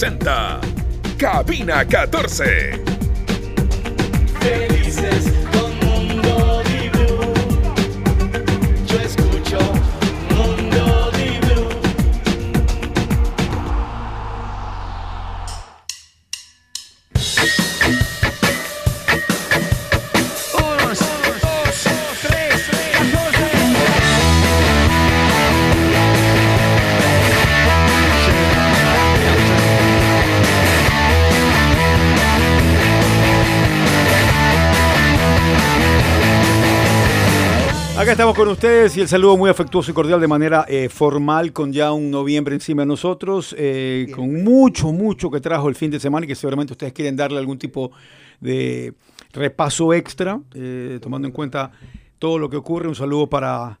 presenta Cabina 14. Acá estamos con ustedes y el saludo muy afectuoso y cordial de manera eh, formal con ya un noviembre encima de nosotros, eh, con mucho, mucho que trajo el fin de semana y que seguramente ustedes quieren darle algún tipo de repaso extra, eh, tomando en cuenta todo lo que ocurre. Un saludo para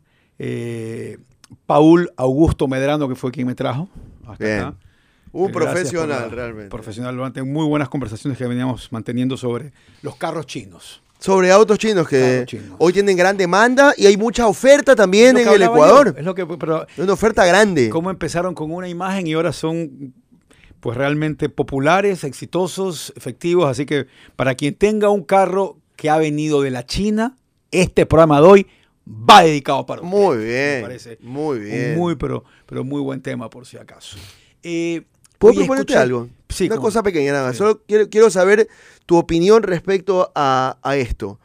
Paul Augusto Medrano, que fue quien me trajo. Hasta Bien. acá. Un Gracias profesional, la- realmente. Profesional, durante muy buenas conversaciones que veníamos manteniendo sobre los carros chinos. Sobre autos chinos que Autos chinos. hoy tienen gran demanda y hay mucha oferta también en el Ecuador. yo, es lo que, pero Una oferta grande. cómo empezaron con una imagen y ahora son pues realmente populares, exitosos, efectivos. Así que para quien tenga un carro que ha venido de la China, este programa de hoy va dedicado para usted. Muy Me bien. parece Muy un bien. muy, pero, pero muy buen tema por si acaso. Eh, ¿Puedo oye, proponerte escuché- algo? Sí, Una cosa pequeña nada más. Sí. Solo quiero, quiero saber tu opinión respecto a, a esto.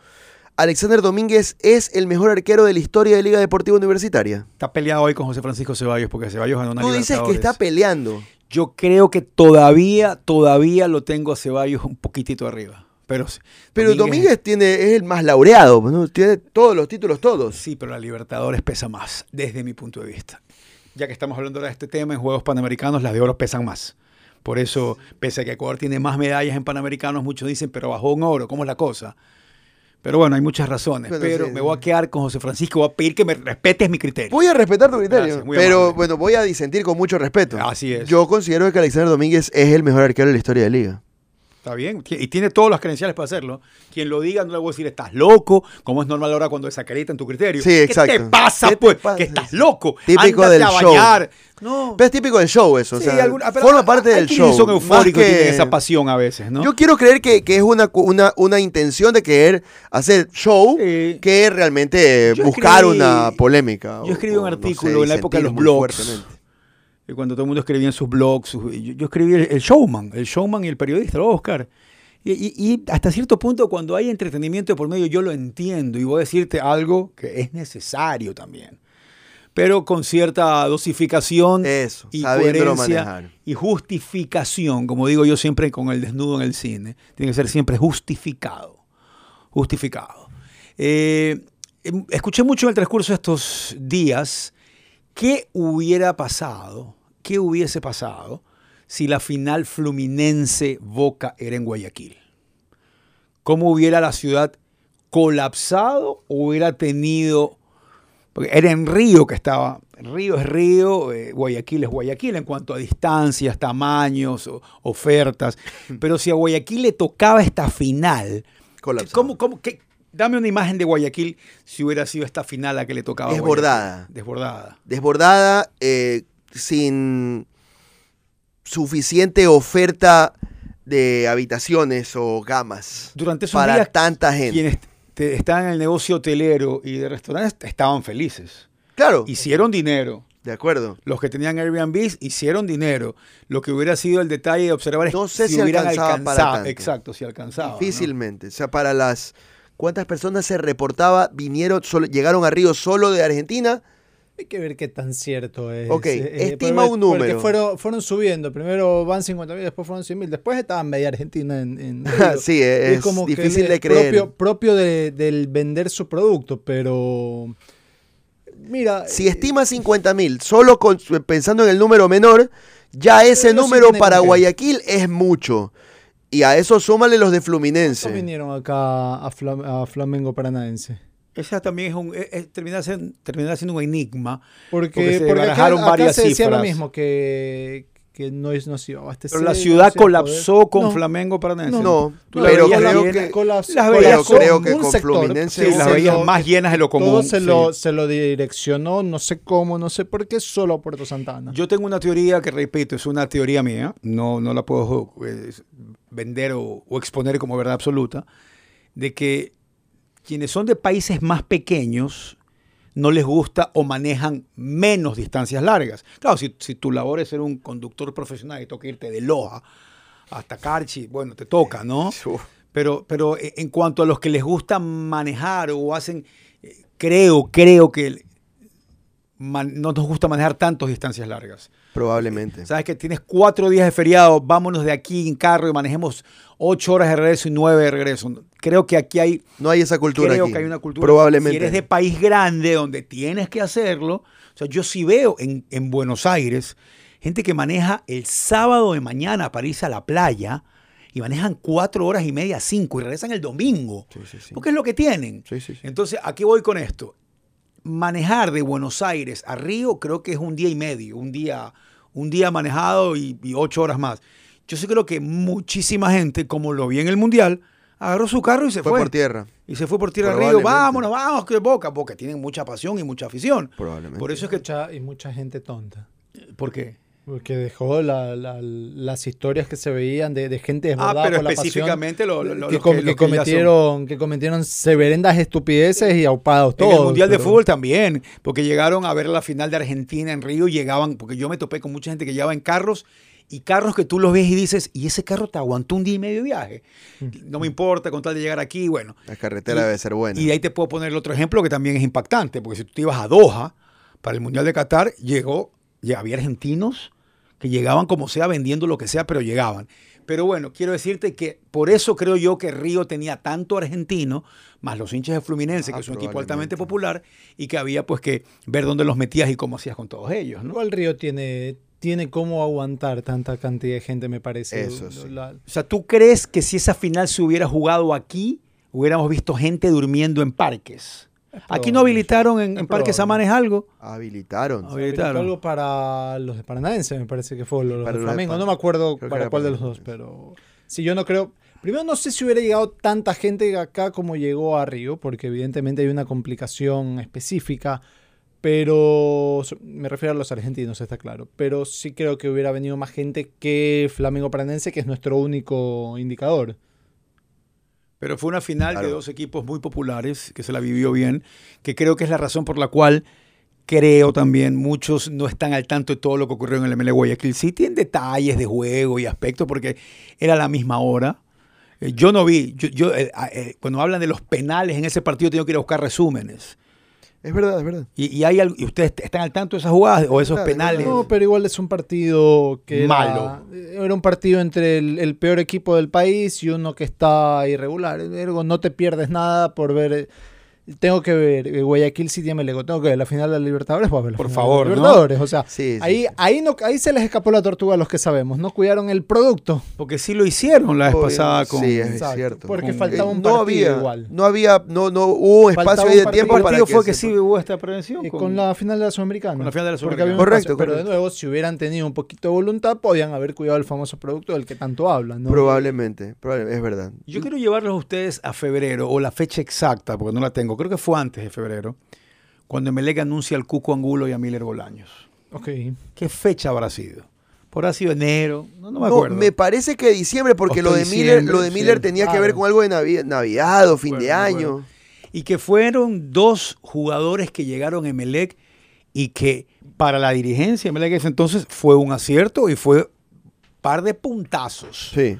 Alexander Domínguez es el mejor arquero de la historia de Liga Deportiva Universitaria. Está peleado hoy con José Francisco Ceballos porque Ceballos ganó una Tú dices que está peleando. Yo creo que todavía, todavía lo tengo a Ceballos un poquitito arriba. Pero, Pero Domínguez, tiene, es el más laureado, ¿no? tiene todos los títulos, todos. Sí, pero la Libertadores pesa más, desde mi punto de vista. Ya que estamos hablando de este tema, en Juegos Panamericanos las de oro pesan más. Por eso, pese a que Ecuador tiene más medallas en Panamericanos, muchos dicen, pero bajó un oro, ¿cómo es la cosa? Pero bueno, hay muchas razones. Pero sí, me voy a quedar con José Francisco, voy a pedir que me respetes mi criterio. Voy a respetar tu criterio, Gracias, pero amable. bueno, voy a disentir con mucho respeto. Así es. Yo considero que Alexander Domínguez es el mejor arquero de la historia de la liga. Está bien, y tiene todas las credenciales para hacerlo. Quien lo diga, no le voy a decir, estás loco, como es normal ahora cuando desacreditan tu criterio. Sí, exacto. ¿Qué te pasa, ¿Qué te pues? pasa? Que estás loco. Típico Ándate del a show. No. Pero es típico del show eso, o sea, alguna- forma parte hay del show. son eufóricos que- tienen esa pasión a veces, ¿no? Yo quiero creer que, que es una, una, una intención de querer hacer show Sí. que realmente Yo buscar escribí- una polémica. yo o- escribí un no artículo sé, en la época de los blogs. Y cuando todo el mundo escribía en sus blogs, sus- yo, yo escribí el, el showman, el showman y el periodista, lo buscar. Y, y- y hasta cierto punto, cuando hay entretenimiento por medio, yo lo entiendo y voy a decirte algo que es necesario también. Pero con cierta dosificación Eso, y coherencia manejar. y justificación, como digo yo siempre con el desnudo en el cine, tiene que ser siempre justificado. Justificado. Eh, em, escuché mucho en el transcurso de estos días qué hubiera pasado, qué hubiese pasado si la final fluminense Boca era en Guayaquil. ¿Cómo hubiera la ciudad colapsado o hubiera tenido... Porque era en Río que estaba. Río es Río, eh, Guayaquil es Guayaquil en cuanto a distancias, tamaños, o- ofertas. Pero si a Guayaquil le tocaba esta final, Colapsado. ¿cómo, cómo, qué- dame una imagen de Guayaquil si hubiera sido esta final la que le tocaba. a Desbordada. Guayaquil. Desbordada. Desbordada, eh, sin suficiente oferta de habitaciones o gamas Durante esos para días, tanta gente. quienes te- estaban en el negocio hotelero y de restaurantes estaban felices. Claro, Hicieron dinero. de acuerdo. Los que tenían Airbnb hicieron dinero. Lo que hubiera sido el detalle de observar es No sé si hubieran alcanzaba para alcanzado. tanto. Exacto, si alcanzaba. ¿no? Difícilmente. O sea, para las. ¿Cuántas personas se reportaba? Vinieron, solo, llegaron a Río solo de Argentina. Hay que ver qué tan cierto es. Ok, eh, estima porque- un número. Porque fueron, fueron subiendo. Primero van 50.000, después fueron 100.000. Después estaba media Argentina en, sí, es, como difícil de creer. Propio, propio de- del vender su producto, pero. Mira. Si eh, estima 50 mil, solo con- pensando en el número menor, ya ese sí número para. Guayaquil es mucho. Y a eso súmale los de ¿cuántos Fluminense. vinieron acá a, Flam- a Flamengo Paranaense? Esa también es un, es- es- termina, siendo, termina siendo un enigma. Porque, Porque se porque acá, barajaron acá varias se decía lo cifras. mismo, que, que no, es, no se iba a abastecer. Pero la no ciudad a colapsó poder. con No, Flamengo Paranense. No, No, Tú la pero veías creo que, colas- las pero creo que un con sector, Fluminense Sí, las lo- veías más llenas de lo común. Todo se, sí. lo, se lo direccionó, no sé cómo, no sé por qué, solo a Puerto Santana. Yo tengo una teoría que, repito, es una teoría mía, no, no la puedo eh, vender o, o exponer como verdad absoluta, de que quienes son de países más pequeños no les gusta o manejan menos distancias largas. Claro, si, si tu labor es ser un conductor profesional y toca irte de Loja hasta Carchi, bueno, te toca, ¿no? Pero, pero e- en cuanto a los que les gusta manejar o hacen, eh, creo, creo que no nos gusta manejar tantas distancias largas. Probablemente. Sabes que tienes cuatro días de feriado, vámonos de aquí en carro y manejemos ocho horas de regreso y nueve de regreso. Creo que aquí hay, No hay esa cultura creo aquí. que hay una cultura. Probablemente. Si eres de país grande donde tienes que hacerlo, o sea, yo sí veo en, en Buenos Aires gente que maneja el sábado de mañana para irse a la playa y manejan cuatro horas y media, cinco y regresan el domingo. Sí, sí, sí. Porque es lo que tienen. Sí, sí, sí. Entonces, ¿a qué voy con esto? Manejar de Buenos Aires a Río creo que es un día y medio, un día, un día manejado y, y ocho horas más. Yo sí creo que muchísima gente, como lo vi en el Mundial, agarró su carro y se Fue fue. por tierra. Y se fue por tierra a Río. Probablemente. Vámonos, vamos, que boca, porque tienen mucha pasión y mucha afición. Probablemente. Por eso es que... mucha, y mucha gente tonta. ¿Por qué? Porque dejó la- la- las historias que se veían de, de gente Ah, desbordada pero por la específicamente lo, lo- lo- pasión, que, com- que- que cometieron, que cometieron severendas estupideces y aupados En todos. el Mundial de Fútbol también, porque llegaron a ver la final de Argentina en Río, llegaban, porque yo me topé con mucha gente que llevaba en carros y carros que tú los ves y dices, ¿y ese carro te aguantó un día y medio de viaje? No me importa con tal de llegar aquí, bueno. La carretera Y- debe ser buena. Y de ahí te puedo poner el otro ejemplo que también es impactante, porque si tú te ibas a Doha para el Mundial de Qatar, llegó, ya había argentinos que llegaban como sea vendiendo lo que sea, pero llegaban. Pero bueno, quiero decirte que por eso creo yo que Río tenía tanto argentino, más los hinchas de Fluminense, Ah, que es un equipo altamente popular, y que había pues que ver dónde los metías y cómo hacías con todos ellos, ¿no? Igual Río tiene, tiene cómo aguantar tanta cantidad de gente, me parece. Eso sí. La- O sea, ¿tú crees que si esa final se hubiera jugado aquí, hubiéramos visto gente durmiendo en parques? Aquí no habilitaron en, en Parques probable. Amanes algo. Habilitaron. Habilitaron. algo para los de Paranaense, me parece que fue, los Para de los de Flamengo. Pan- No me acuerdo creo para cuál de los dos, pero sí, yo no creo. Primero, no sé si hubiera llegado tanta gente acá como llegó a Río, porque evidentemente hay una complicación específica, pero me refiero a los argentinos, está claro. Pero sí creo que hubiera venido más gente que Flamengo Paranense, que es nuestro único indicador. Pero fue una final Claro. de dos equipos muy populares, que se la vivió bien, que creo que es la razón por la cual creo también muchos no están al tanto de todo lo que ocurrió en el ML Guayaquil City en detalles de juego y aspectos, porque era la misma hora. Eh, Yo no vi, yo, yo, eh, eh, cuando hablan de los penales en ese partido tengo que ir a buscar resúmenes. Es verdad, es verdad. ¿Y, y hay algo- y ustedes están al tanto de esas jugadas o esos penales? No, pero igual es un partido que Malo. Era, un partido entre el, el peor equipo del país y uno que está irregular. Ergo, no te pierdes nada por ver. Tengo que ver eh, Guayaquil City MLG. Tengo que ver la final de la Libertadores. Pues, ver la Por final de favor, ¿no? Libertadores. O sea, Sí, sí, ahí, sí. Ahí, no, ahí se les escapó la tortuga a los que sabemos. No cuidaron el producto. Porque sí lo hicieron la vez Obvio, pasada con... sí, es Exacto, cierto. Porque Con- faltaba un no partido había, igual. No había, no, no hubo Faltaba espacio un ahí de tiempo ¿Qué para partido que fue que sí hubo esta prevención? Eh, con la final de la Sudamericana. Con la final de la un Correcto, Pero de nuevo, si hubieran tenido un poquito de voluntad, podían haber cuidado el famoso producto del que tanto hablan. ¿no? Probablemente, probable- es verdad. Yo quiero llevarlos a ustedes a febrero, o la fecha exacta, porque no la tengo. Creo que fue antes de febrero, cuando Emelec anuncia al Cuco Angulo y a Miller Bolaños. Ok. ¿Qué fecha habrá sido? ¿Por ha sido enero? No, no me No, acuerdo. me parece que diciembre, porque Hasta lo de diciembre, Miller, lo de sí. Miller tenía que ver con algo de Navi- Navidad o fin Bueno, de año. Y que fueron dos jugadores que llegaron a Emelec y que para la dirigencia de Emelec en ese entonces fue un acierto y fue par de puntazos. Sí,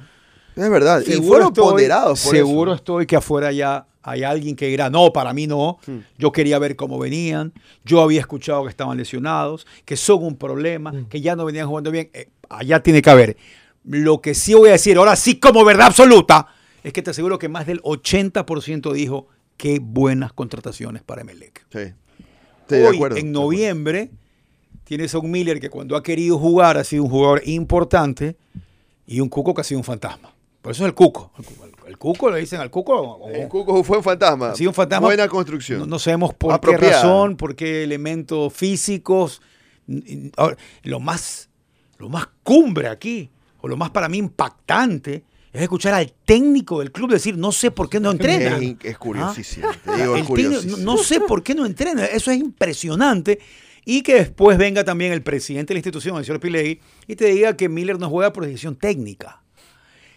es verdad. y Seguro fueron estoy- ponderados. por Seguro eso. estoy que afuera ya hay alguien que dirá, no, para mí no. Hmm. Yo quería ver cómo venían. Yo había escuchado que estaban lesionados, que son un problema, Hmm. que ya no venían jugando bien. Eh, allá tiene que haber. Lo que sí voy a decir, ahora sí como verdad absoluta, es que te aseguro que más del 80% dijo qué buenas contrataciones para Emelec. Sí. Estoy de acuerdo. en noviembre, tienes a un Miller que cuando ha querido jugar ha sido un jugador importante y un Cuco que ha sido un fantasma. Por eso es el Cuco. El, Cuco- el Cuco le dicen al Cuco. o- El Cuco fue un fantasma. sido un fantasma. Buena construcción. No, no sabemos por qué razón, por qué elementos físicos. Ahora, lo más lo más cumbre aquí, o lo más para mí impactante, es escuchar al técnico del club decir, no sé por qué no entrena. Es, es curiosísimo. Te digo, El es técnico, curiosísimo. no, no sé por qué no entrena. Eso es impresionante. Y que después venga también el presidente de la institución, el señor Pilegui, y te diga que Miller no juega por decisión técnica.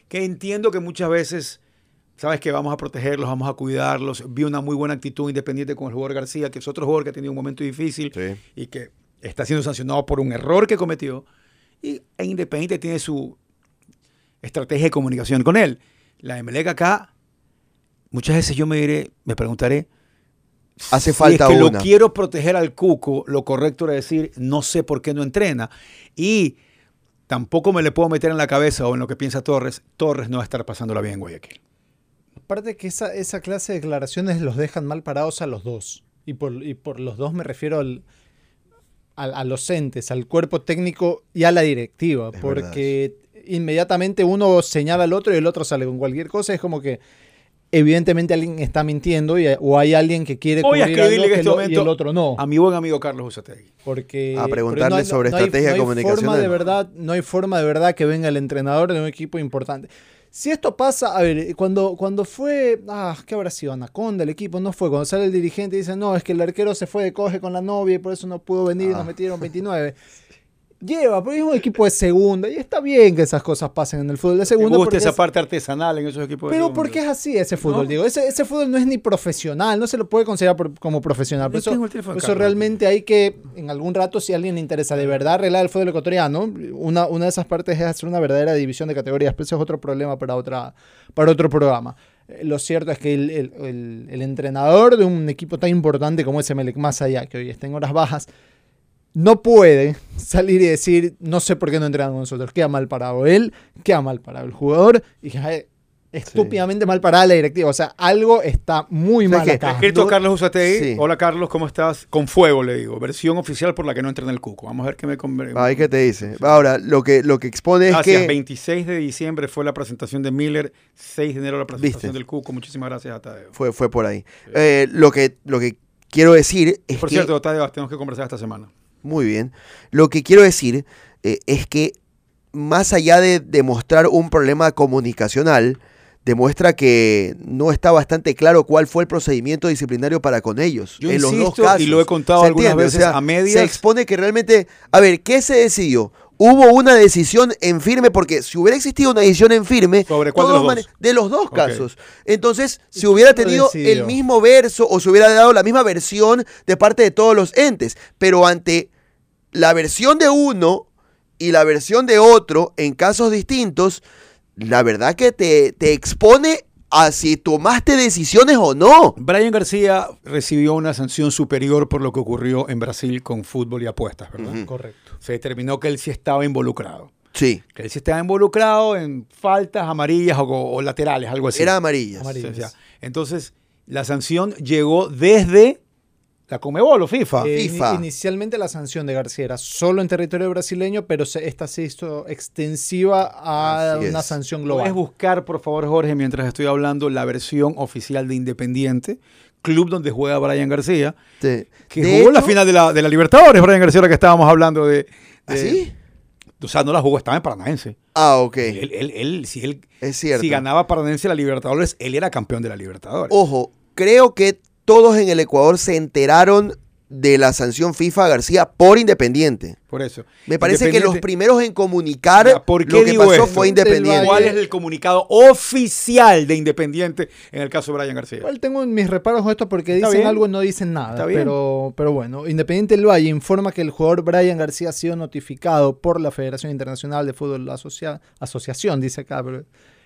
Que entiendo que muchas veces, sabes que vamos a protegerlos, vamos a cuidarlos. Vi una muy buena actitud independiente con el jugador García, que es otro jugador que ha tenido un momento difícil Sí. y que está siendo sancionado por un error que cometió. Y e Independiente tiene su estrategia de comunicación con él. La Emelec acá, muchas veces yo me diré, me preguntaré, Hace si falta es que una. lo quiero proteger al Cuco, lo correcto era decir, no sé por qué no entrena. Y tampoco me le puedo meter en la cabeza o en lo que piensa Torres, Torres no va a estar pasándola bien en Guayaquil. Aparte que esa, esa clase de declaraciones los dejan mal parados a los dos. Y por, y por los dos me refiero al, al- a los entes, al cuerpo técnico y a la directiva. Es porque inmediatamente uno señala al otro y el otro sale con cualquier cosa. Es como que evidentemente alguien está mintiendo y, o hay alguien que quiere Voy a cubrir algo en que este lo- y el otro no. a mi buen amigo Carlos Usategui. Porque A porque preguntarle sobre estrategia no hay comunicacional. Forma de verdad, no hay forma de verdad que venga el entrenador de un equipo importante. Si esto pasa, a ver, cuando, cuando fue, ah, ¿qué habrá sido? Anaconda, el equipo, no fue. Cuando sale el dirigente y dice, no, es que el arquero se fue de coge con la novia y por eso no pudo venir y Ah. nos metieron 29. Lleva, porque es un equipo de segunda y está bien que esas cosas pasen en el fútbol de Me segunda. gusta porque esa es- parte artesanal en esos equipos. de pero segunda. porque es así ese fútbol, ¿No? digo. Ese, ese fútbol no es ni profesional, no se lo puede considerar por- como profesional. Por eso, por realmente hay que, en algún rato, si a alguien le interesa de verdad arreglar el fútbol ecuatoriano, una, una de esas partes es hacer una verdadera división de categorías, pero eso es otro problema para, otra, para otro programa. Eh, Lo cierto es que el, el- el- el entrenador de un equipo tan importante como ese Melec, más allá, que hoy está en horas bajas, no puede salir y decir, no sé por qué no entrenan con nosotros. Queda mal parado él, queda mal parado el jugador y estúpidamente mal parada la directiva. O sea, algo está muy ¿Sabes mal qué? acá. Escrito No- Carlos Usategui. Sí. Hola Carlos, ¿cómo estás? Con fuego le digo. Versión oficial por la que no entra en el cuco. Vamos a ver qué me conviene. Ay, ¿qué te dice? Ahora, lo que, lo que expone es Gracias. que... 26 de diciembre fue la presentación de Miller. 6 de enero la presentación ¿Viste? del cuco. Muchísimas gracias a Tadeo. Fue, fue por ahí. Eh, lo, que, lo que quiero decir es Por que... cierto, Tadeo, tenemos que conversar esta semana. Muy bien. Lo que quiero decir eh, es que más allá de demostrar un problema comunicacional, demuestra que no está bastante claro cuál fue el procedimiento disciplinario para con ellos. Yo en los dos insisto, casos. y lo he contado ¿Se algunas entiende? O veces sea, a medias. Se expone que realmente, a ver, ¿qué se decidió? Hubo una decisión en firme, porque si hubiera existido una decisión en firme, ¿Sobre cuál de los dos? de los dos Ok. casos. Entonces, ¿Y si hubiera tenido el mismo verso o se hubiera dado la misma versión de parte de todos los entes, pero ante la versión de uno y la versión de otro en casos distintos, la verdad que te, te expone a si tomaste decisiones o no. Brian García recibió una sanción superior por lo que ocurrió en Brasil con fútbol y apuestas, ¿verdad? Correcto. Se determinó que él sí estaba involucrado. Sí, Que él sí estaba involucrado en faltas amarillas o, o laterales, algo así. era amarillas. Amarillas. O sea, entonces, la sanción llegó desde la Comebol o FIFA. Eh, FIFA. inicialmente la sanción de García era solo en territorio brasileño, pero se- esta se hizo extensiva a Así una es. sanción Puedes global. buscar, por favor, Jorge, mientras estoy hablando, la versión oficial de Independiente, club donde juega Brian García, Sí. que De jugó la hecho- final de la, de la Libertadores, Brian García, la que estábamos hablando de... ¿Ah, de- sí? O sea, no la jugó, estaba en Paranaense. Ah, ok. Él, él- él- si, él, Es cierto. si ganaba Paranaense la Libertadores, él era campeón de la Libertadores. Ojo, creo que todos en el Ecuador se enteraron de la sanción FIFA a García por Independiente. Por eso. Me parece que los primeros en comunicar Ya, ¿por qué lo que digo pasó esto? fue Independiente. ¿Cuál es el comunicado oficial de Independiente en el caso de Brian García? Igual tengo mis reparos con esto porque Está dicen bien. algo y no dicen nada. Está bien. Pero, pero bueno, Independiente del Valle informa que el jugador Brian García ha sido notificado por la Federación Internacional de Fútbol Asocia- Asociación, dice acá, pero,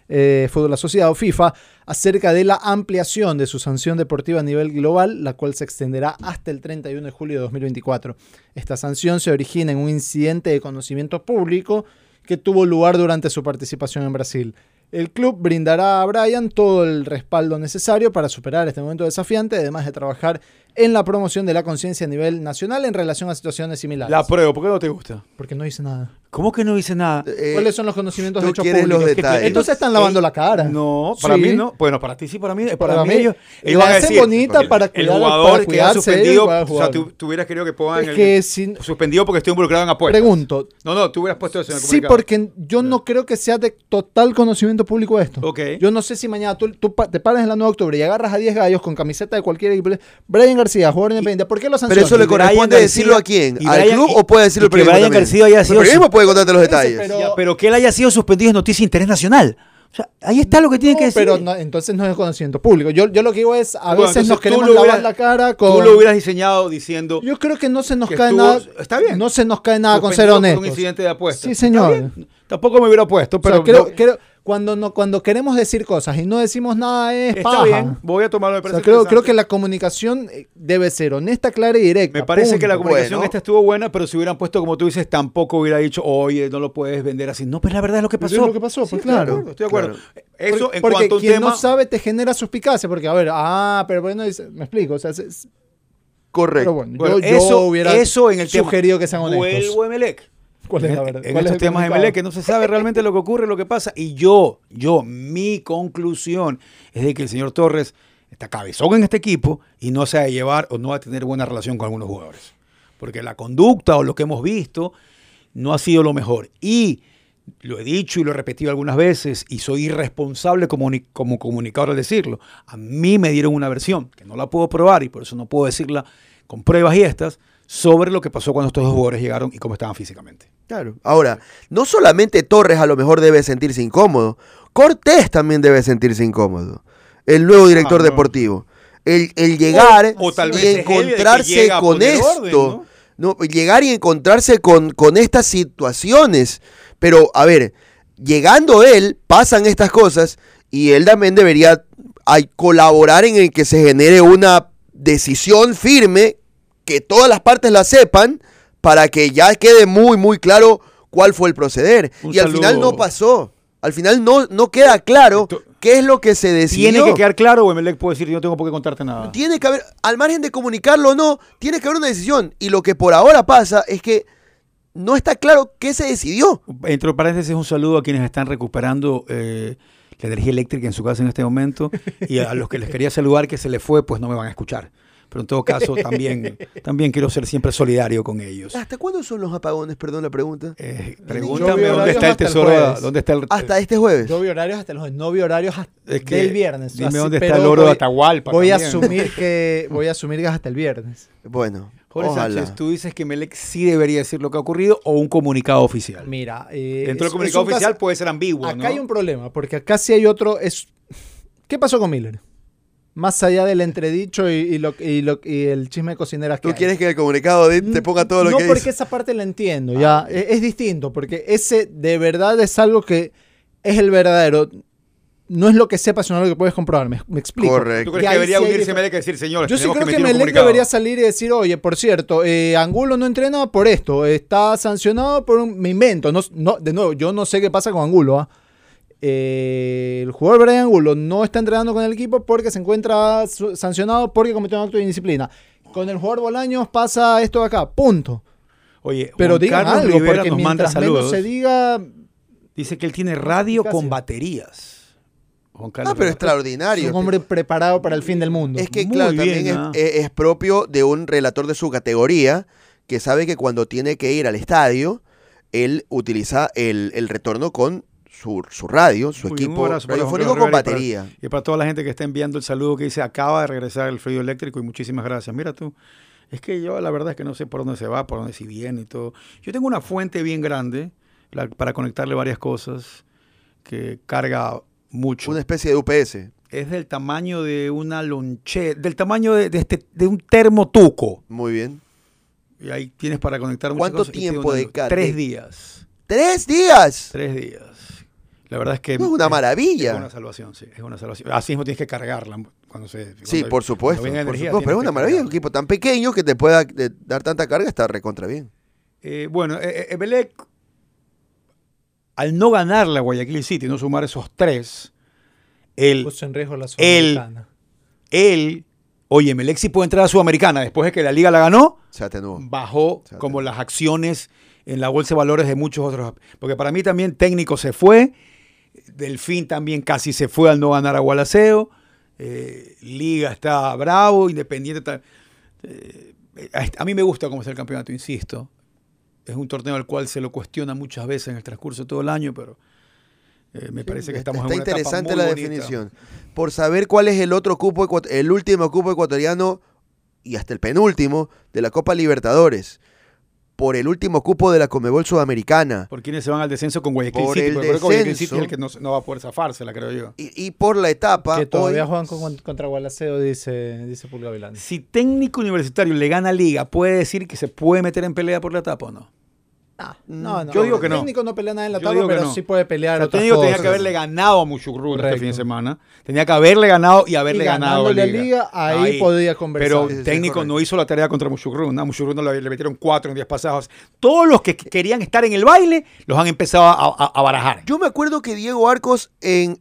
eh, Fútbol Asociado FIFA, acerca de la ampliación de su sanción deportiva a nivel global, la cual se extenderá hasta el 31 de julio de 2024. Esta sanción se origina en un incidente de conocimiento público que tuvo lugar durante su participación en Brasil. El club brindará a Brian todo el respaldo necesario para superar este momento desafiante, además de trabajar en la promoción de la conciencia a nivel nacional en relación a situaciones similares. La prueba, ¿por qué no te gusta? Porque no dice nada. ¿Cómo que no dice nada? Eh, ¿Cuáles son los conocimientos tú hechos quieres los públicos? detalles. Entonces están lavando la cara. No, para Sí. mí no. Bueno, para ti sí, para mí. Para, Para mí, mí, ellos, la ellos van a hacen decir, bonita el- para el cuidar- jugador queda cuidarse ellos y suspendido. para O sea, tú, tú hubieras querido que pongan Es el, que si- suspendido porque estoy involucrado en apuestas. Pregunto. No, no, tú hubieras puesto eso en el Sí, porque yo no creo que sea de total conocimiento público esto. Ok. Yo no sé si mañana tú, te paras en la 9 de octubre y agarras a 10 gallos con camiseta de cualquier equipo. Brian García, jugador independiente. ¿Por qué lo Pero sancionan? eso le Brian corresponde García- decirlo a quién, al Brian- club y- o puede decirlo el que periodismo Brian también? García haya El sido periodismo su- puede contarte los detalles. pero- Ya, pero que él haya sido suspendido es noticia de interés nacional. O sea, ahí está lo que tiene No, que decir. pero no- entonces no es conocimiento público. Yo, yo lo que digo es, a Bueno, veces nos queremos lavar hubieras- la cara con... Tú lo hubieras diseñado diciendo. Yo creo que no se nos cae estuvo- nada. está bien. No se nos cae nada con ser honestos. un incidente de apuestas. Sí, señor. Tampoco me hubiera puesto, O sea, pero. creo, no- creo- cuando, no, cuando queremos decir cosas y no decimos nada es está paja. bien. Voy a tomarlo de O sea, creo, creo que la comunicación eh, debe ser honesta, clara y directa. Me parece que la comunicación Bueno. esta estuvo buena, pero si hubieran puesto, como tú dices, tampoco hubiera dicho, oye, no lo puedes vender así. No, pues la verdad es lo que Pues pasó. es lo que pasó, Sí, pues, estoy de claro. acuerdo, Estoy de acuerdo. Claro. Eso Porque- en porque cuanto a un quien tema. no sabe te genera suspicacia, porque a ver, ah, pero bueno, me explico, o sea, Correcto. pero bueno, Bueno, yo, yo eso, hubiera eso en el tema. sugerido que sean honestos. Vuelvo a Emelec. ¿Cuál es la En- verdad? En ¿Cuál es estos el temas de que no se sabe realmente lo que ocurre, lo que pasa. Y yo, yo, mi conclusión es de que el señor Torres está cabezón en este equipo y no se va a llevar o no va a tener buena relación con algunos jugadores. Porque la conducta o lo que hemos visto no ha sido lo mejor. Y lo he dicho y lo he repetido algunas veces y soy irresponsable como, como comunicador al decirlo. A mí me dieron una versión que no la puedo probar y por eso no puedo decirla con pruebas y estas sobre lo que pasó cuando estos dos jugadores llegaron y cómo estaban físicamente. Claro. Ahora, no solamente Torres a lo mejor debe sentirse incómodo, Cortés también debe sentirse incómodo. El nuevo director Ah, no. deportivo. El, el llegar O- o tal y vez encontrarse con esto. orden, ¿no? Llegar y encontrarse con, con estas situaciones. Pero, a ver, llegando él, pasan estas cosas y él también debería colaborar en el que se genere una decisión firme, que todas las partes la sepan, para que ya quede muy, muy claro cuál fue el proceder. Un y al final no pasó. Al final no, no queda claro Esto- qué es lo que se decidió. Tiene que quedar claro o Emelec puede decir yo no tengo por qué contarte nada. Tiene que haber, al margen de comunicarlo o no, tiene que haber una decisión. Y lo que por ahora pasa es que no está claro qué se decidió. Entre paréntesis, un saludo a quienes están recuperando eh, la energía eléctrica en su casa en este momento y a los que les quería saludar que se les fue, pues no me van a escuchar. Pero en todo caso, también, también quiero ser siempre solidario con ellos. ¿Hasta cuándo son los apagones? Perdón la pregunta. Eh, pregúntame dónde está el el tesoro, jueves. dónde está el... Hasta este jueves. Yo vi horarios hasta los no vi horarios hasta Es que del viernes. dime así, dónde está el oro de voy- Atahualpa Voy a asumir que voy a asumir que es hasta el viernes. Bueno, Jorge ojalá. Sánchez, tú dices que Melec sí debería decir lo que ha ocurrido o un comunicado oficial. Mira, eh, Dentro es- del comunicado oficial caso- puede ser ambiguo, Acá ¿no? hay un problema, porque acá sí hay otro. Es... ¿Qué pasó con Miller? Más allá del entredicho y, y lo, y, lo- y el chisme de cocineras que ¿Tú hay. quieres que el comunicado de- te ponga todo lo no que porque dice? esa parte la entiendo, ya. Es, es distinto, porque ese de verdad es algo que es el verdadero. No es lo que sepas, sino lo que puedes comprobar. Me, me explico. Correcto. ¿Tú Que crees que debería sí unirse Melec y decir, señores, Yo sí creo que, un Melec comunicado"? debería salir y decir, oye, por cierto, eh, Angulo no entrena por esto, está sancionado por un... Me invento, no, no, de nuevo, yo no sé qué pasa con Angulo. ¿ah? Eh, el jugador Brian Angulo no está entrenando con el equipo porque se encuentra sancionado porque cometió un acto de indisciplina. Con el jugador Bolaños pasa esto de acá, punto. Oye, Pero digan Carlos algo, Rivera porque nos manda mientras menos saludos. se diga... Dice que él tiene radio con baterías. Juan Carlos Ah, pero Rivera. Es extraordinario. un hombre preparado para el fin del mundo. Es que, Muy claro, bien, también es- ah. es, es propio de un relator de su categoría que sabe que cuando tiene que ir al estadio, él utiliza el, el retorno con su, su radio, su equipo radiofónico con Rivera y para- batería. Y para toda la gente que está enviando el saludo que dice, acaba de regresar el fluido eléctrico y muchísimas gracias. Mira tú, es que yo la verdad es que no sé por dónde se va, por dónde si viene y todo. Yo tengo una fuente bien grande la- para conectarle varias cosas que carga mucho. Una especie de UPS. Es del tamaño de una lonche, del tamaño de, de este, de un termo tuco. Muy bien. Y ahí tienes para conectar muchas ¿Cuánto cosas. Tiempo de carga? Tres días. ¡Tres días! Tres días. La verdad es que... Es una maravilla. Es una salvación, sí. Es una salvación. Así mismo tienes que cargarla cuando se... Sí, cuando- por supuesto. cuando venga por energía, supuesto, pero es una maravilla. Un equipo tan pequeño que te pueda eh, dar tanta carga está recontra bien. Eh, bueno, eh, eh, Emelec, al no ganar la Guayaquil City, no sumar esos tres, él, Puso en riesgo la Él- Sudamericana. él Oye, Melec sí puede entrar a Sudamericana después de que la liga la ganó, Se atenuó. bajó Se como las acciones en la bolsa de valores de muchos otros. Porque para mí también técnico se fue, Delfín también casi se fue al no ganar a Gualaceo, eh, Liga está bravo, Independiente está... eh, a, a mí me gusta cómo está el campeonato, insisto. Es un torneo al cual se lo cuestiona muchas veces en el transcurso de todo el año, pero eh, me parece que estamos Está en una etapa interesante muy la bonita. definición. Por saber cuál es el otro cupo, el último cupo ecuatoriano y hasta el penúltimo de la Copa Libertadores. Por el último cupo de la Comebol Sudamericana. Por quienes se van al descenso con Guayaquil Por City. el porque creo que Guayaquil City descenso. es el que no, no va a poder zafársela, creo yo. Y, y por la etapa. Que todavía hoy- juegan con- contra Gualaceo, dice, dice Pulga Vilán. Si técnico universitario le gana liga, ¿puede decir que se puede meter en pelea por la etapa o no? No, no. Yo digo que el no. técnico no pelea nada en la Yo tabla, digo que pero no. sí puede pelear El otras técnico tenía cosas. que haberle ganado a Muchugrul este Correcto. fin de semana. Tenía que haberle ganado y haberle Y ganado a ganándole a liga. Liga, ahí podía conversar. Pero Sí, sí, sí, técnico correcto. no hizo la tarea contra Muchugrul. ¿no? Muchugrul no le, le metieron cuatro en días pasados. Todos los que querían estar en el baile los han empezado a, a- a barajar. Yo me acuerdo que Diego Arcos, en,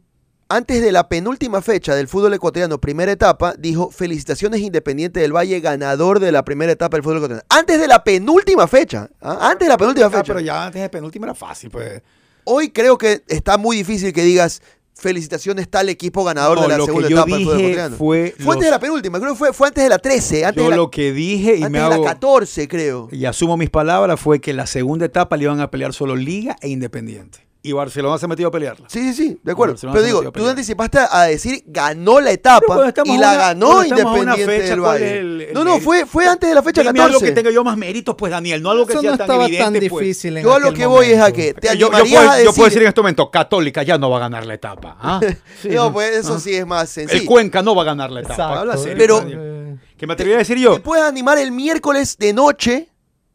antes de la penúltima fecha del fútbol ecuatoriano, primera etapa, dijo: Felicitaciones Independiente del Valle, ganador de la primera etapa del fútbol ecuatoriano. Antes de la penúltima fecha. ¿ah? Antes de la penúltima Ah, fecha. pero ya antes de penúltima era fácil. Pues. Hoy creo que está muy difícil que digas felicitaciones tal equipo ganador No, de la lo que segunda yo etapa del fútbol dije ecuatoriano. fue Fue antes de la penúltima, creo que fue, fue antes de la 13, antes, Yo de la, lo que dije y antes me de hago... la 14, creo. y asumo mis palabras, fue que la segunda etapa le iban a pelear solo Liga e Independiente. Y Barcelona se metió a pelearla. Sí, sí, sí, de acuerdo. Barcelona Pero digo, tú anticipaste a decir ganó la etapa y la una- ganó Independiente fecha, del ¿cuál Valle. el- el no, no, fue, fue antes de la fecha Dime 14. algo que tenga yo más méritos, pues Daniel, no algo que Eso sea no tan estaba evidente. tan pues. difícil en Yo a lo que voy es a que te Yo, yo animarías puedo, a yo decir... puedo decir en este momento, Católica ya no va a ganar la etapa. ¿ah? Sí, no, pues eso Ah. sí es más El sencillo. Cuenca no va a ganar la etapa. Exacto, Habla serio, Pero- eh, ¿Qué me atreví a decir yo? Te puedes animar el miércoles de noche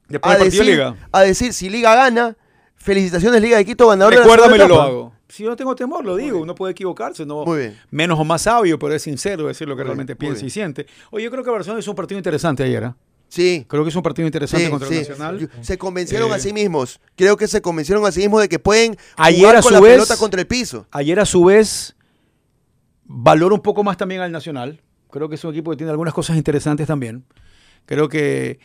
Después a de decir, Liga. a decir si Liga gana, felicitaciones Liga de Quito, ganador de la lo hago. Si yo no tengo temor, lo digo. Uno puede equivocarse. No, Muy bien. Menos o más sabio, pero es sincero decir lo que Muy realmente bien, piensa y siente. Oye, yo creo que Barcelona hizo un partido interesante ayer. ¿ah? Sí. Creo que es un partido interesante Sí, contra sí. el Nacional. Se convencieron Eh, a sí mismos. Creo que se convencieron a sí mismos de que pueden Ayer, jugar a con su la vez- pelota contra el piso. Ayer, a su vez, valoro un poco más también al Nacional. Creo que es un equipo que tiene algunas cosas interesantes también. Creo que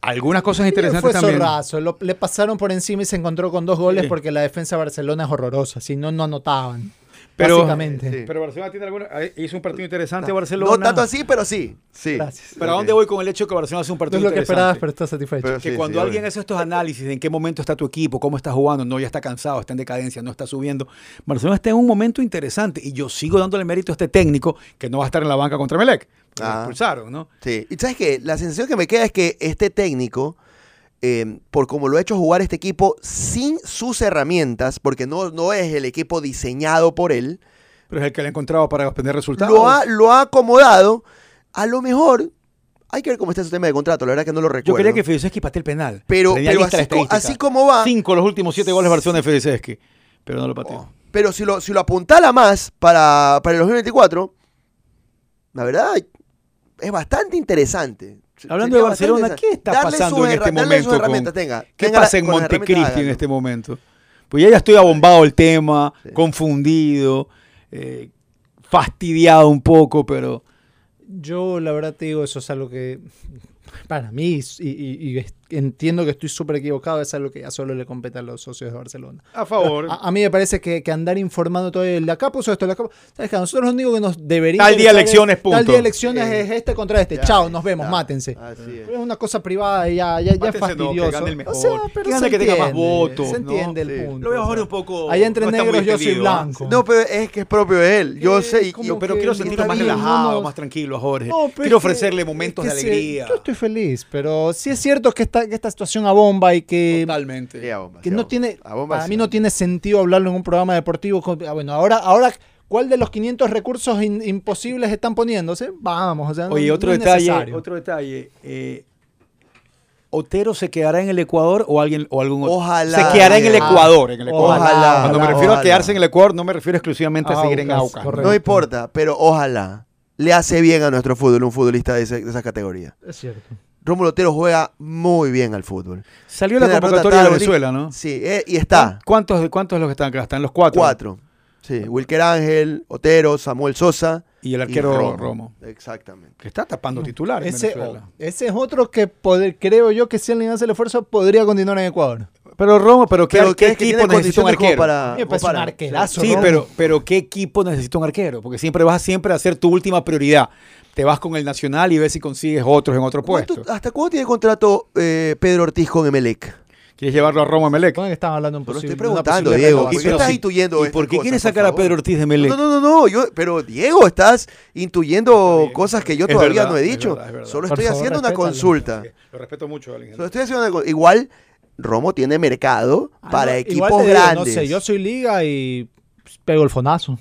algunas cosas interesantes fue también. zorrazo. Lo- le pasaron por encima y se encontró con dos goles Sí. porque la defensa de Barcelona es horrorosa. Si no, no anotaban. Pero- básicamente. Sí. Pero Barcelona tiene alguna, hizo un partido interesante Barcelona. No tanto así, pero sí. sí. Gracias. Pero ¿a dónde voy con el hecho de que Barcelona hace un No partido es lo que interesante? esperabas, pero estás satisfecho. Pero que sí, cuando sí, alguien obvio. hace estos análisis de en qué momento está tu equipo, cómo está jugando, no, ya está cansado, está en decadencia, no está subiendo. Barcelona está en un momento interesante y yo sigo dándole mérito a este técnico que no va a estar en la banca contra Melec. Ah. expulsaron, ¿no? Sí. Y sabes qué, la sensación que me queda es que este técnico, eh, por como lo ha hecho jugar este equipo sin sus herramientas, porque no, no es el equipo diseñado por él, Pero es el que le ha encontrado para obtener resultados. lo ha, lo ha acomodado. A lo mejor, hay que ver cómo está su tema de contrato, la verdad que no lo recuerdo. Yo quería que Fideseschi patee el penal. Pero, pero así, co- estadística. así como va, Cinco los últimos siete goles de Barcelona de Fideseschi, pero no lo pateó. Oh, pero si lo, si lo apuntala más para, para el 2024, la verdad es bastante interesante. Hablando Sería de Barcelona. ¿qué está Darle pasando en este momento? herramientas, con- tenga, ¿Qué tenga pasa la- en Montecristi en este momento? Pues ya, ya estoy abombado el tema, confundido, eh, fastidiado un poco, pero Yo, la verdad, te digo, eso es algo que para mí, y, y- y es- entiendo que estoy súper equivocado, es algo que ya solo le compete a los socios de Barcelona. a favor. A, a mí me parece que, que andar informando todo el de acá puso esto, el acá. ¿Sabes que A nosotros lo único que nos debería. Tal día elecciones, es- punto. Tal día elecciones Eh, es este contra este. Ya, Chao, nos vemos, ya, mátense. Así es. Es una cosa privada y ya, ya, ya es Mátense, no, que fastidioso. gane el mejor. O sea, pero Que gane se que tenga más entiende, votos, Se ¿no? entiende el Sí. punto. Lo veo o ahora sea. un poco. Allá entre no negros yo soy blanco. No, pero es que es propio de él. Yo Eh, sé. y- Yo, pero que quiero sentirlo más relajado, más tranquilo a Jorge. No, pero quiero ofrecerle momentos de alegría. yo estoy feliz, pero sí es cierto que esta, que esta situación abomba y que, Totalmente. Sí, a bomba, que sí, a no bomba. tiene, A bomba para sí. mí no tiene sentido hablarlo en un programa deportivo. ah, bueno, ahora, ahora, ¿cuál de los 500 recursos in- imposibles están poniéndose? Vamos, o sea, no- otro no detalle, otro detalle. eh, ¿Otero se quedará en el Ecuador o alguien o algún otro? Ojalá. Se quedará en el. Ecuador, en el Ecuador. Ojalá. Cuando me ojalá, refiero a quedarse en el Ecuador, no me refiero exclusivamente a A seguir en Aucas, Aucas. correcto. No importa, pero ojalá le hace bien a nuestro fútbol un futbolista de, ese- de esa categoría. Es cierto. Rómulo Otero juega muy bien al fútbol. Salió la Tiene convocatoria de Venezuela, ¿no? Sí, eh, y está. ¿Cuántos, ¿Cuántos de los que están acá? Están los cuatro. Cuatro. Sí, Wilker Ángel, Otero, Samuel Sosa Y el y arquero Romo. Exactamente. Que está tapando titular en Ese, Venezuela. oh, ese es otro que poder- creo yo que si alguien hace el esfuerzo podría continuar en Ecuador. Pero Romo, pero ¿qué, Pero qué ¿crees que equipo tiene necesita un arquero? para- parece para- un arquerazo. Sí, Romo. pero, pero ¿qué equipo necesita un arquero? Porque siempre vas siempre a hacer tu última prioridad. Te vas con el Nacional y ves si consigues otros en otro ¿Cuánto- puesto. ¿Hasta cuándo tiene contrato eh, Pedro Ortiz con Emelec? ¿Quieres llevarlo a Romo a Melec? ¿Cómo es que estaban hablando un Pero estoy preguntando, Diego. ¿Y qué estás intuyendo ¿Y por qué quieres sacar a? Pedro Ortiz de Melec? No, no, no, no, yo, pero Diego, estás intuyendo cosas que yo todavía verdad, no he es dicho. verdad, es verdad. Solo Por estoy favor, haciendo una consulta. Lo respeto mucho, Solo Alejandro. estoy haciendo una co- Igual, Romo tiene mercado Ah, para no, equipos igual te digo, grandes. No sé, yo soy liga y pego el fonazo.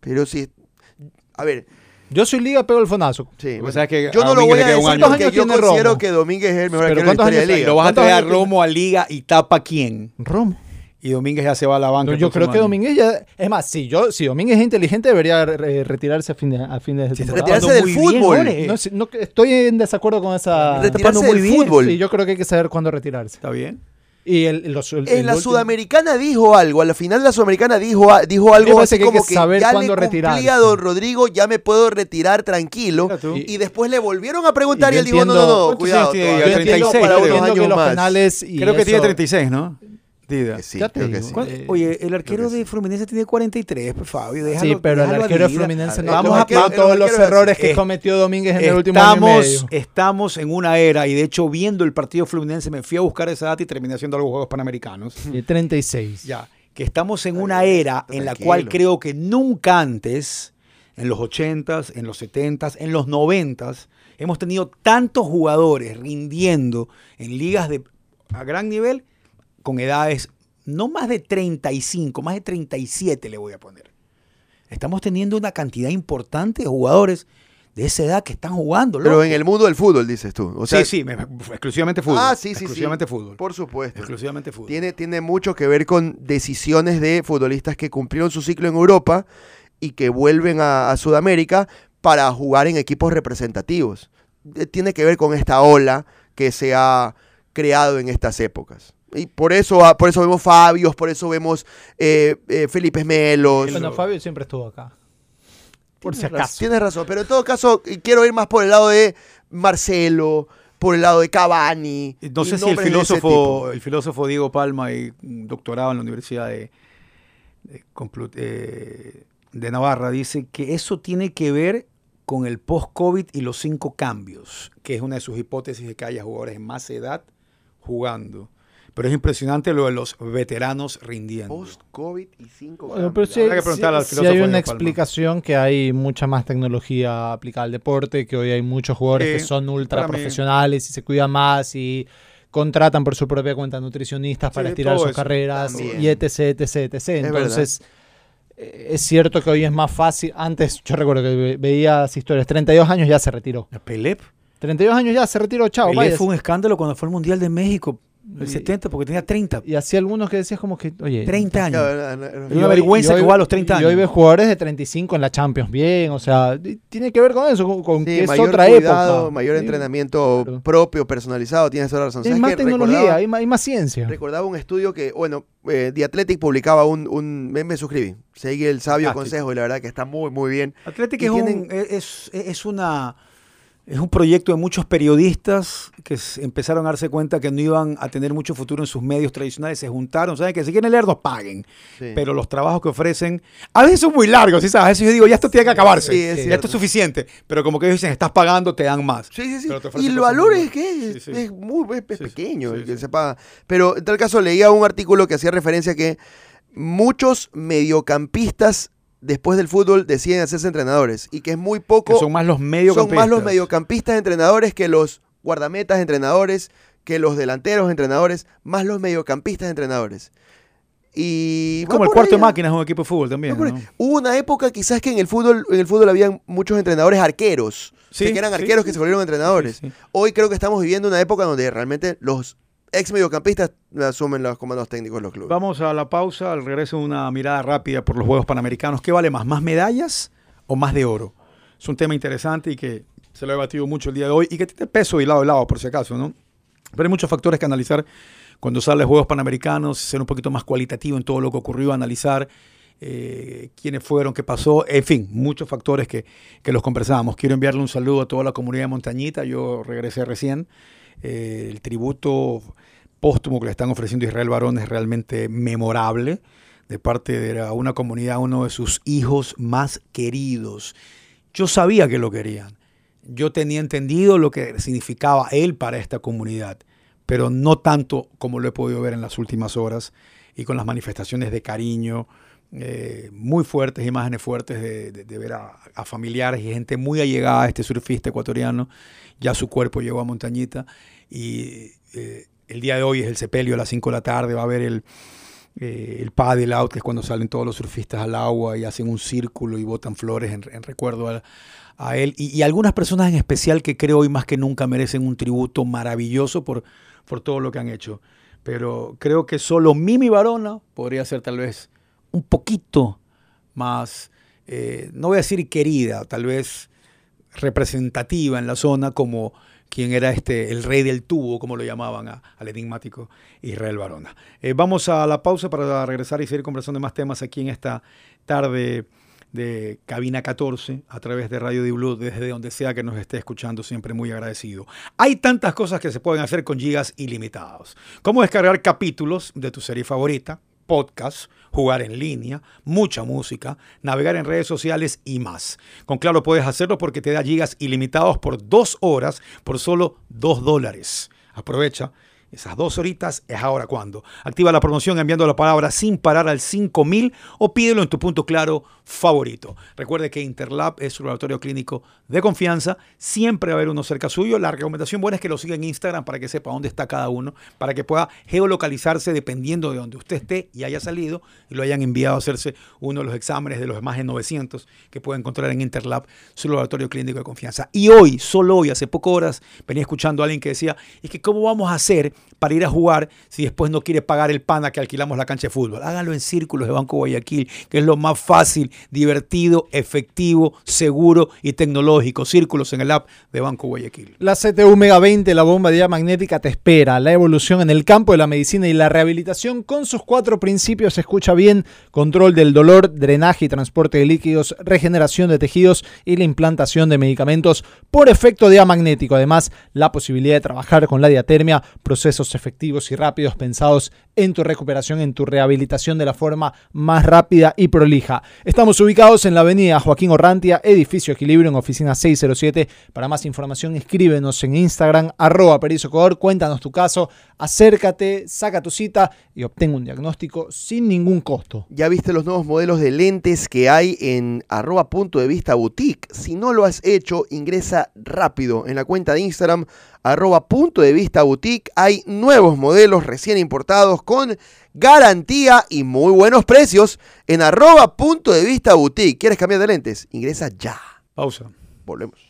Pero si. A ver, Yo soy liga, pego el fonazo. sí. Porque sabes que yo no lo voy a decir año. porque ¿Cuántos yo considero Romo? que Domínguez es el mejor Pero arquero de la ¿cuántos historia de liga. Lo vas a ¿Cuántos traer a? Romo a Liga y tapa quién. Romo. Y Domínguez ya se va a la banca. No, yo creo que. Domínguez ya. Es más, si, yo, si Domínguez es inteligente, debería retirarse a fin de, a fin de Sí, está temporada. Retirarse del bien, fútbol. Jorge. No, si- no, estoy en desacuerdo con esa. Retirarse muy del fútbol. Sí, yo creo que hay que saber cuándo retirarse. Está bien. Y el, los- el- En el la último- Sudamericana dijo algo, a la final de la Sudamericana dijo, a- dijo algo así que que como que saber ya le cumplí a Don Rodrigo, ya me puedo retirar tranquilo. Tú. Y, después le volvieron a preguntar y, Y él dijo, no, no, entiendo- no, ¿Cuántos cuidado, años tiene? todavía Ya tengo 36, para creo. unos entiendo que años los más. penales y Creo que tiene eso- 36, ¿no? Sí, Ya te creo que sí. ¿Cuál- Eh, Oye, el arquero de sí. Fluminense tiene 43, pues Fabio. Sí, déjalo- pero el déjalo arquero Dida. Fluminense no Vamos a- el todos los errores que eh, cometió Domínguez en el último año y Estamos, medio. estamos en una era, y de hecho, viendo el partido Fluminense, me fui a buscar esa data y terminé haciendo los Juegos Panamericanos. Y 36. Ya, que estamos en una era en la cual creo que nunca antes, en los 80s, en los 70s, en los 90s, hemos tenido tantos jugadores rindiendo en ligas de a gran nivel con edades no más de 35, más de 37 le voy a poner. Estamos teniendo una cantidad importante de jugadores de esa edad que están jugando. Pero en el mundo del fútbol, dices tú. O sea, sí, sí, me- exclusivamente fútbol. Ah, sí, sí, sí. Exclusivamente fútbol. Por supuesto. Exclusivamente fútbol. Tiene, tiene mucho que ver con decisiones de futbolistas que cumplieron su ciclo en Europa y que vuelven a, a Sudamérica para jugar en equipos representativos. Eh, Tiene que ver con esta ola que se ha creado en estas épocas. Y por eso, ah, por eso vemos Fabios, por eso vemos eh, eh, Felipe Melos. Bueno, Fabio siempre estuvo acá. Por si Tienes razón, acaso. Tienes razón, pero en todo caso quiero ir más por el lado de Marcelo, por el lado de Cavani. No y sé si el filósofo, el filósofo Diego Palma y un doctorado en la Universidad de, eh, de Navarra dice que eso tiene que ver con el post-COVID y los cinco cambios, que es una de sus hipótesis de que haya jugadores de más edad jugando. Pero es impresionante lo de los veteranos rindiendo. Post-COVID y cinco Bueno, pero sí, Habrá que sí- al sí hay una explicación que hay mucha más tecnología aplicada al deporte, que hoy hay muchos jugadores que son ultra profesionales y se cuidan más y contratan por su propia cuenta nutricionistas para Sí, estirar sus eso. carreras También. y etc, etc, etc. Entonces, es cierto que hoy es más fácil. Antes, yo recuerdo que ve- veías historias, 32 años ya se retiró. Pelé, 32 años ya se retiró, chao, Pelé fue un escándalo cuando fue al Mundial de México, el Y- 70, porque tenía 30. Y así algunos que decías como que, oye, 30 años. Ya, no, no, no. Es una vergüenza que a los 30 Y hoy años. ves jugadores de 35 en la Champions bien, o sea, tiene que ver con eso, con, con Sí, que es mayor otra cuidado, época. mayor Sí, entrenamiento claro. propio, personalizado, tienes toda la razón. Hay ¿Sabes más tecnología, hay más, hay más ciencia. recordaba un estudio que, bueno, eh, The Athletic publicaba un, un me, me suscribí, seguí el sabio Fantástico. consejo y la verdad que está muy, muy bien. Athletic es, un, es, es una, es un proyecto de muchos periodistas que empezaron a darse cuenta que no iban a tener mucho futuro en sus medios tradicionales. Se juntaron, saben que si quieren leer, nos paguen. Sí. Pero los trabajos que ofrecen, a veces son muy largos, ¿sí sabes? A veces yo digo, ya esto tiene que acabarse. Sí, es ya esto es suficiente. Pero como que ellos dicen, estás pagando, te dan más. Sí, sí, sí. Y el valor es que es, muy es pequeño el que se paga. Pero en tal caso leía un artículo que hacía referencia a que muchos mediocampistas después del fútbol deciden hacerse entrenadores y que es muy poco Que son más los son mediocampistas. más los mediocampistas entrenadores que los guardametas entrenadores, que los delanteros entrenadores, más los mediocampistas entrenadores. Y Es como el cuarto de máquinas en un equipo de fútbol también. Hubo una época quizás que en el fútbol, en el fútbol habían muchos entrenadores arqueros. O sea, Sí, que eran sí, arqueros sí, que se volvieron entrenadores. Hoy creo que estamos viviendo una época donde realmente los ex mediocampistas asumen los comandos técnicos de los clubes. Vamos a la pausa, al regreso una mirada rápida por los Juegos Panamericanos. ¿Qué vale más, más medallas o más de oro? Es un tema interesante y que se lo he debatido mucho el día de hoy y que tiene peso y lado a lado, por si acaso, ¿no? Pero hay muchos factores que analizar cuando sale Juegos Panamericanos, ser un poquito más cualitativo en todo lo que ocurrió, analizar eh, quiénes fueron, qué pasó, en fin, muchos factores que, que los conversábamos. Quiero enviarle un saludo a toda la comunidad de Montañita, yo regresé recién. Eh, el tributo póstumo que le están ofreciendo a Israel Barón es realmente memorable de parte de una comunidad, uno de sus hijos más queridos. Yo sabía que lo querían. Yo tenía entendido lo que significaba él para esta comunidad, pero no tanto como lo he podido ver en las últimas horas y con las manifestaciones de cariño eh, muy fuertes, imágenes fuertes de, ver a familiares y gente muy allegada a este surfista ecuatoriano. Ya su cuerpo llegó a Montañita y eh, el día de hoy es el sepelio a las 5 de la tarde, va a haber el, eh, el paddle out, que es cuando salen todos los surfistas al agua y hacen un círculo y botan flores en, recuerdo a, él. Y, y algunas personas en especial que creo hoy más que nunca merecen un tributo maravilloso por, por todo lo que han hecho. Pero creo que solo Mimi Barona podría ser tal vez un poquito más, eh, no voy a decir querida, tal vez representativa en la zona como quien era este el rey del tubo, como lo llamaban a- al enigmático Israel Barona. Eh, vamos a la pausa para regresar y seguir conversando de más temas aquí en esta tarde de Cabina 14 a través de Radio Blue desde donde sea que nos esté escuchando, siempre muy agradecido. Hay tantas cosas que se pueden hacer con gigas ilimitados, como descargar capítulos de tu serie favorita, podcast, jugar en línea, mucha música, navegar en redes sociales y más. Con Claro puedes hacerlo porque te da gigas ilimitados por dos horas por solo dos dólares. Aprovecha. Esas dos horitas es ahora cuando. Activa la promoción enviando la palabra sin parar al 5000 o pídelo en tu punto claro favorito. Recuerde que Interlab es su laboratorio clínico de confianza. Siempre va a haber uno cerca suyo. La recomendación buena es que lo siga en Instagram para que sepa dónde está cada uno, para que pueda geolocalizarse dependiendo de donde usted esté y haya salido y lo hayan enviado a hacerse uno de los exámenes de los más de 900 que puede encontrar en Interlab, su laboratorio clínico de confianza. Y hoy, solo hoy, hace pocas horas, venía escuchando a alguien que decía, es que ¿cómo vamos a hacer para ir a jugar si después no quiere pagar el pana que alquilamos la cancha de fútbol? Háganlo en círculos de Banco Guayaquil, que es lo más fácil, divertido, efectivo, seguro y tecnológico. Círculos en el app de Banco Guayaquil. La CTU Mega 20, la bomba de magnética, te espera. La evolución en el campo de la medicina y la rehabilitación con sus cuatro principios. Escucha bien: control del dolor, drenaje y transporte de líquidos, regeneración de tejidos y la implantación de medicamentos por efecto diamagnético. Además, la posibilidad de trabajar con la diatermia, efectivos y rápidos pensados en tu recuperación, en tu rehabilitación de la forma más rápida y prolija. Estamos ubicados en la avenida Joaquín Orrantia, edificio Equilibrio, en oficina 607. Para más información, escríbenos en Instagram, arroba perizocodor, cuéntanos tu caso, acércate, saca tu cita y obtén un diagnóstico sin ningún costo. Ya viste los nuevos modelos de lentes que hay en arroba punto de vista boutique. Si no lo has hecho, ingresa rápido en la cuenta de Instagram arroba punto de vista boutique. Hay nuevos modelos recién importados con garantía y muy buenos precios en arroba punto de vista boutique. ¿Quieres cambiar de lentes? Ingresa ya. Pausa. Volvemos.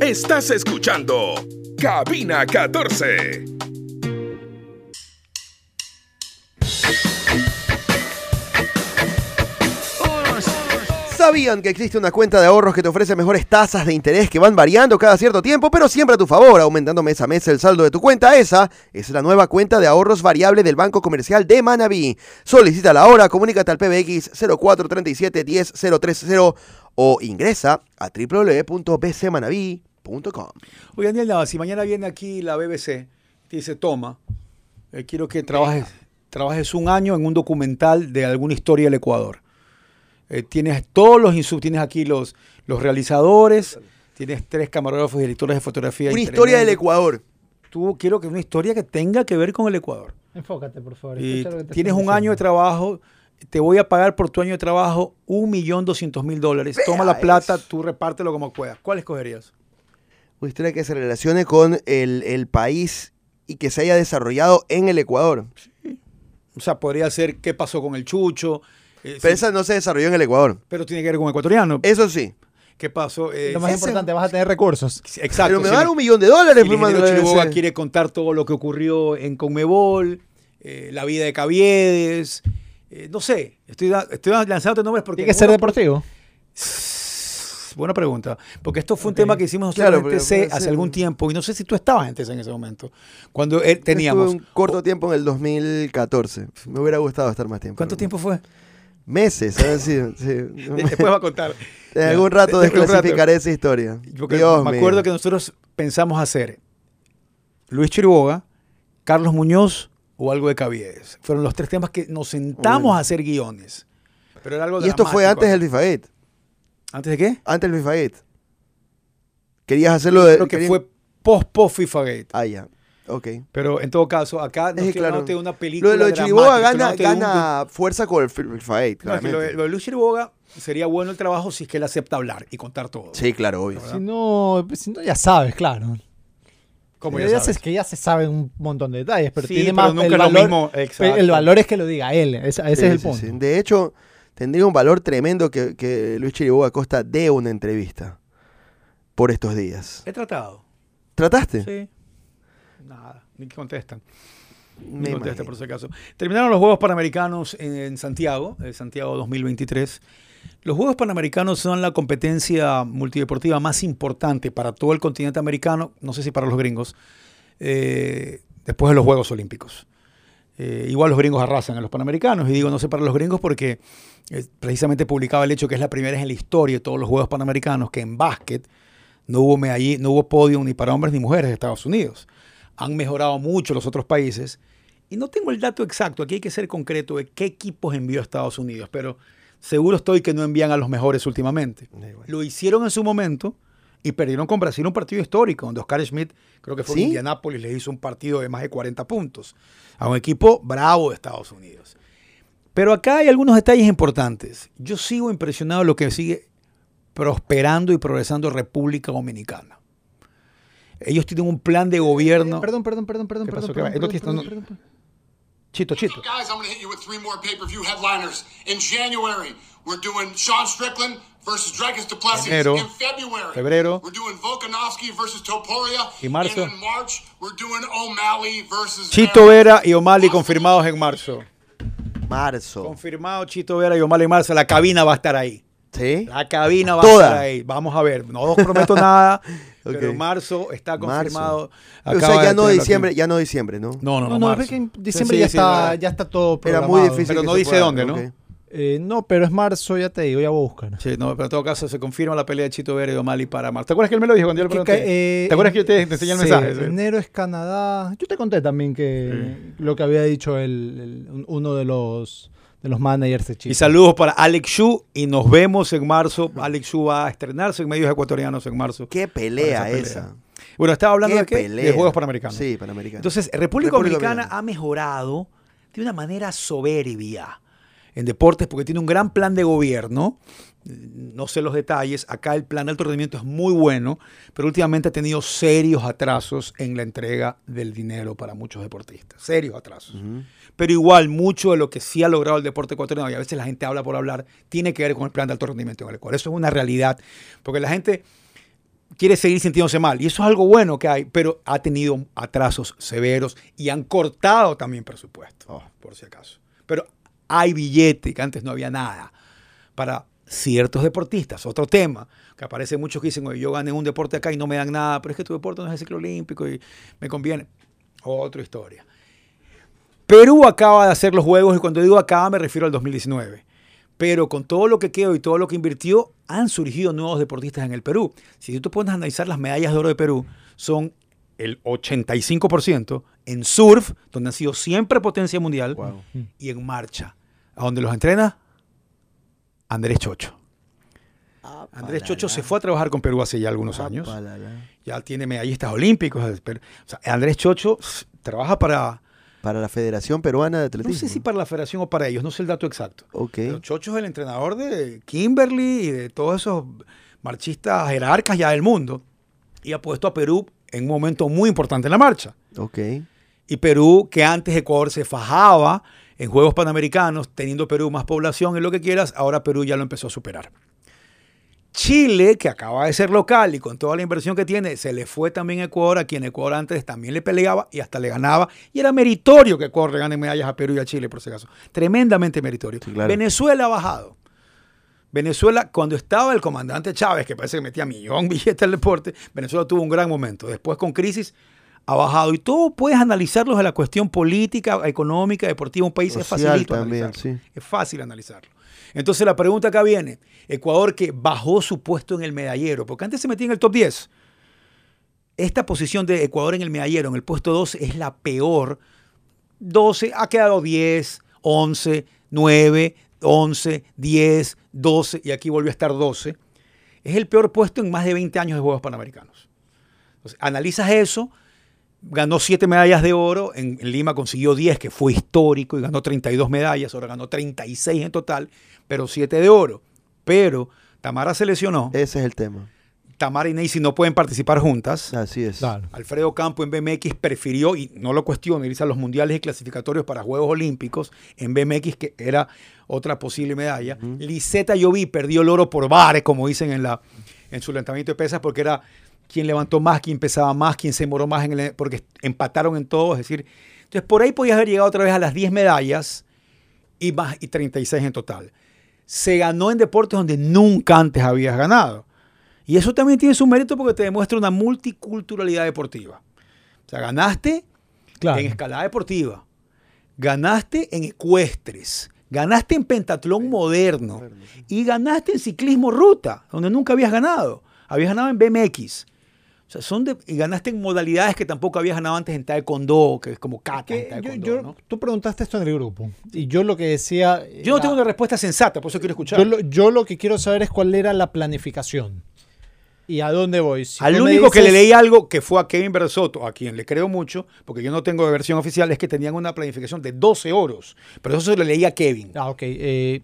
Estás escuchando Cabina 14. ¿Sabían que existe una cuenta de ahorros que te ofrece mejores tasas de interés que van variando cada cierto tiempo, pero siempre a tu favor, aumentando mes a mes el saldo de tu cuenta? Esa es la nueva cuenta de ahorros variable del Banco Comercial de Manabí. Solicítala ahora, comunícate al PBX 0437 10030 o ingresa a www.bcmanaví.com. Oye, Daniel Nava, si mañana viene aquí la BBC, te dice, toma, eh, quiero que trabajes, trabajes un año en un documental de alguna historia del Ecuador. Eh, tienes todos los insumos, tienes aquí los, los realizadores, tienes tres camarógrafos y directores de fotografía. Una historia del. Ecuador. Tú quiero que una historia que tenga que ver con el Ecuador. Enfócate, por favor. Y tienes un año de trabajo, te voy a pagar por tu año de trabajo un millón doscientos mil dólares. Toma la plata, eso. tú repártelo como puedas. ¿Cuál escogerías? Una historia que se relacione con el, el país y que se haya desarrollado en el Ecuador. O sea, podría ser qué pasó con el Chucho. Eh, Pero sí, esa no se desarrolló en el Ecuador. pero tiene que ver con ecuatoriano. Eso sí. ¿Qué pasó? Eh, Lo más ese- importante, vas a tener recursos. Exacto. Pero me si van el- un millón de dólares, si el quiere contar todo lo que ocurrió en Conmebol, eh, la vida de Caviedes, eh, no sé, estoy, estoy lanzándote nombres porque... Tiene que ser deportivo. Buena pregunta. Porque esto fue un tema que hicimos nosotros Claro, en TC hace ser- algún tiempo y no sé si tú estabas en TC en ese momento. Cuando teníamos... Estuve un corto tiempo en el 2014. Me hubiera gustado estar más tiempo. ¿Cuánto tiempo fue? Meses, ¿sabes? Sí, sí. Después va a contar. En algún rato De- de- de- desclasificaré esa historia. Porque Dios me mío. acuerdo que nosotros pensamos hacer Luis Chiriboga, Carlos Muñoz o algo de Caviedes. Fueron los tres temas que nos sentamos a hacer guiones. Pero era algo Y esto fue antes del FIFA 8. ¿Antes de qué? Antes del FIFA 8. Querías hacerlo de. Creo que querías- fue post post FIFA Gate. Ah, ya. Ok. Pero en todo caso, acá no Es que, claro, de una Lo, película de- lo de Chiriboga gana, un- fuerza con el FIFA 8, No, es que claramente. lo, de- lo de Luis Chiriboga sería bueno el trabajo si es que él acepta hablar y contar todo. Sí, claro, obvio. Si no, pues, si no, ya sabes, claro. Como ya sabes. que ya se saben un montón de detalles, pero Sí, tiene pero más nunca el es lo valor, mismo. Exacto. el valor es que lo diga él, ese, ese Sí, es el sí, punto. sí. De hecho, tendría un valor tremendo que, que Luis Chiriboga Costa dé una entrevista por estos días. He tratado. ¿Trataste? Sí. Nada, ni contestan. Ni Me contestan imagino. por si acaso. Terminaron los Juegos Panamericanos en, en Santiago, eh, Santiago 2023. Los Juegos Panamericanos son la competencia multideportiva más importante para todo el continente americano, no sé si para los gringos, eh, después de los Juegos Olímpicos. Eh, igual los gringos arrasan a los Panamericanos, y digo no sé para los gringos porque eh, precisamente publicaba el hecho que es la primera vez en la historia de todos los Juegos Panamericanos que en básquet no hubo, medall- no hubo podio ni para hombres ni mujeres de Estados Unidos. Han mejorado mucho los otros países. Y no tengo el dato exacto, aquí hay que ser concreto de qué equipos envió a Estados Unidos, pero seguro estoy que no envían a los mejores últimamente. Lo hicieron en su momento y perdieron con Brasil un partido histórico, donde Oscar Schmidt, creo que fue ¿Sí? en Indianápolis, le hizo un partido de más de 40 puntos a un equipo bravo de Estados Unidos. Pero acá hay algunos detalles importantes. Yo sigo impresionado de lo que sigue prosperando y progresando República Dominicana. Ellos tienen un plan de gobierno. Perdón, perdón, perdón, perdón, ¿Qué perdón. Chito, chito. Guys, I'm going to hit you with three more pay-per-view headliners. In January, we're doing Sean Strickland versus Dragons Duplessis. Enero, in February, febrero, we're doing Volkanovski versus Topuria. y marzo. And in March, we're doing O'Malley versus Chito. Vera y O'Malley confirmados en marzo. Marzo. Confirmado Chito Vera y O'Malley en marzo. La cabina va a estar ahí. ¿Sí? La cabina va Toda. a estar ahí. Vamos a ver. No os prometo nada, pero Ok. en marzo está confirmado. O Acaba sea, ya no diciembre, ya no diciembre, ¿no? No, no, no. No, no, marzo. es que en diciembre Sí, ya, sí, está, ya está todo Era programado. muy difícil. Pero no dice pueda, dónde, ¿no? Eh, no, pero es marzo, ya te digo, ya voy a buscar. Sí, no, pero en todo caso se confirma la pelea de Chito Vera y O'Malley para marzo. ¿Te acuerdas que él me lo dijo cuando yo le pregunté? eh, ¿Te acuerdas que yo te, te enseñé el sí, mensaje? Sí. Enero es Canadá. Yo te conté también que lo que había dicho el, el- un- uno de los de los managers de Chile. Y saludos para Alex Shu y nos vemos en marzo. Alex Shu va a estrenarse en medios ecuatorianos en marzo. Qué pelea esa. Bueno, estaba hablando Qué de qué? De Juegos Panamericanos. Sí, Panamericanos. Entonces, República, República Dominicana Dominicana. ha mejorado de una manera soberbia en deportes porque tiene un gran plan de gobierno. No sé los detalles. Acá el plan de alto rendimiento es muy bueno, pero últimamente ha tenido serios atrasos en la entrega del dinero para muchos deportistas. Serios atrasos. Pero igual, mucho de lo que sí ha logrado el deporte ecuatoriano, y a veces la gente habla por hablar, tiene que ver con el plan de alto rendimiento en el Ecuador. Eso es una realidad, porque la gente quiere seguir sintiéndose mal, y eso es algo bueno que hay, pero ha tenido atrasos severos y han cortado también presupuesto, por si acaso. Pero hay billete, que antes no había nada, para ciertos deportistas. Otro tema, que aparece muchos que dicen, oye, yo gané un deporte acá y no me dan nada, pero es que tu deporte no es el ciclo olímpico y me conviene. Otra historia. Perú acaba de hacer los juegos y cuando digo acaba me refiero al 2019. Pero con todo lo que quedó y todo lo que invirtió, han surgido nuevos deportistas en el Perú. Si tú te pones a analizar las medallas de oro de Perú, son el 85% en surf, donde han sido siempre potencia mundial, Wow. y en marcha. ¿A dónde los entrena? Andrés Chocho. Andrés Chocho se fue a trabajar con Perú hace ya algunos años. Ya tiene medallistas olímpicos. o sea, Andrés Chocho trabaja para, Para la Federación Peruana de no Atletismo. sé si para la federación o para ellos, no sé el dato exacto. Ok. Pero Chocho es el entrenador de Kimberly y de todos esos marchistas jerarcas ya del mundo. Y ha puesto a Perú en un momento muy importante en la marcha. Ok. Y Perú, que antes Ecuador se fajaba en Juegos Panamericanos, teniendo Perú más población y lo que quieras, ahora Perú ya lo empezó a superar. Chile, que acaba de ser local y con toda la inversión que tiene, se le fue también a Ecuador, a quien Ecuador antes también le peleaba y hasta le ganaba. Y era meritorio que Ecuador le gane medallas a Perú y a Chile, por si acaso. Tremendamente meritorio. Sí, claro. Venezuela ha bajado. Venezuela, cuando estaba el comandante Chávez, que parece que metía millón billetes al deporte, Venezuela tuvo un gran momento. Después con crisis ha bajado. Y todo puedes analizarlo de la cuestión política, económica, deportiva. Un país es Social facilito también, analizarlo. sí. Es fácil analizarlo. Entonces la pregunta acá viene. Ecuador que bajó su puesto en el medallero, porque antes se metía en el top 10. Esta posición de Ecuador en el medallero, en el puesto 12, es la peor. 12, ha quedado 10, 11, 9, 11, 10, 12 y aquí volvió a estar 12. Es el peor puesto en más de 20 años de Juegos Panamericanos. Entonces, analizas eso, ganó 7 medallas de oro, en, en Lima consiguió 10, que fue histórico, y ganó 32 medallas, ahora ganó 36 en total, pero 7 de oro. Pero Tamara se lesionó, Ese es el tema. Tamara y Neisy no pueden participar juntas. Así es. Claro. Alfredo Campo en BMX prefirió, y no lo cuestiono, irse a los mundiales y clasificatorios para Juegos Olímpicos en BMX, que era otra posible medalla. Liseta Lloví perdió el oro por bares, como dicen en, la, en su levantamiento de pesas, porque era quien levantó más, quien pesaba más, quien se demoró más, en el, porque empataron en todo. Es decir, entonces por ahí podías haber llegado otra vez a las 10 medallas y, más, y 36 en total. Se ganó en deportes donde nunca antes habías ganado. Y eso también tiene su mérito porque te demuestra una multiculturalidad deportiva. O sea, ganaste Claro. en escalada deportiva, ganaste en ecuestres, ganaste en pentatlón moderno y ganaste en ciclismo ruta, donde nunca habías ganado. Habías ganado en BMX. O sea, son de, y ganaste en modalidades que tampoco habías ganado antes en taekwondo, que es como kata en taekwondo. yo- ¿no? Tú preguntaste esto en el grupo. Y yo lo que decía. Yo no tengo una respuesta sensata, por eso quiero escuchar. yo, lo, yo lo que quiero saber es cuál era la planificación. ¿Y a dónde voy? Si Al único que le leí algo que fue a Kevin Bersoto, a quien le creo mucho, porque yo no tengo versión oficial, es que tenían una planificación de 12 oros. Pero eso se lo leí a Kevin. Ah, ok. Eh,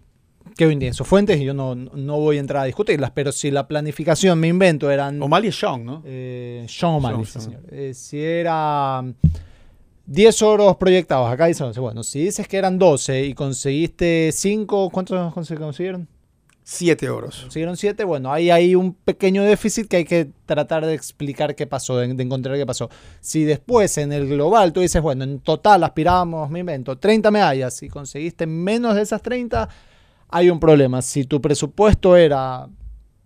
Kevin tiene sus fuentes y yo no, no voy a entrar a discutirlas, pero si la planificación, me invento, eran. O'Malley es Sean, ¿no? Eh, Sean O'Malley, sí, señor. Eh, si era mm, 10 oros proyectados, acá dice 11. Bueno, si dices que eran 12 y conseguiste 5, ¿cuántos conse- consiguieron? Siete oros. Consiguieron 7, bueno, ahí hay un pequeño déficit que hay que tratar de explicar qué pasó, de, de encontrar qué pasó. Si después en el global tú dices, bueno, en total aspirábamos, me invento, 30 medallas y conseguiste menos de esas 30, hay un problema. Si tu presupuesto era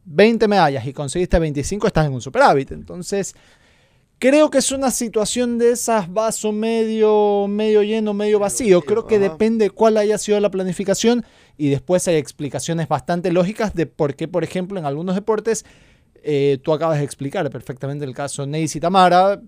20 medallas y conseguiste 25, estás en un superávit. Entonces, creo que es una situación de esas vaso medio, medio lleno, medio vacío. Creo que depende cuál haya sido la planificación y después hay explicaciones bastante lógicas de por qué, por ejemplo, en algunos deportes, eh, tú acabas de explicar perfectamente el caso Neisy Tamara,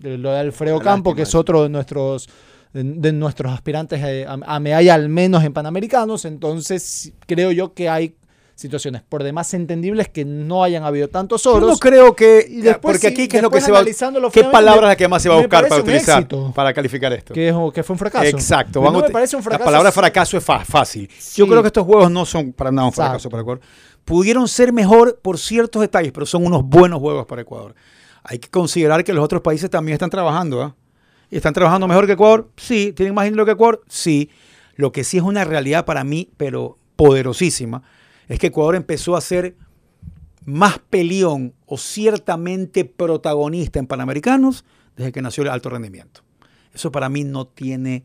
de lo de Alfredo Campo, que es otro de nuestros de, nuestros aspirantes eh, a, a medalla al menos en Panamericanos, entonces creo yo que hay situaciones por demás entendibles que no hayan habido tantos Yo oros. no creo que. Y después, porque sí, aquí, ¿qué es lo que se va ¿Qué palabra la que más se va a buscar para utilizar para calificar esto? que, es, que fue un fracaso. Exacto. No me parece un fracaso. La palabra fracaso es fácil. Sí. Yo creo que estos juegos no son para nada un fracaso para Ecuador. Pudieron ser mejor por ciertos detalles, pero son unos buenos juegos para Ecuador. Hay que considerar que los otros países también están trabajando. ¿ah? ¿Y están trabajando mejor que Ecuador? Sí. ¿Tienen más dinero que Ecuador? Sí. Lo que sí es una realidad para mí, pero poderosísima, es que Ecuador empezó a ser más peleón o ciertamente protagonista en Panamericanos desde que nació el alto rendimiento. Eso para mí no tiene...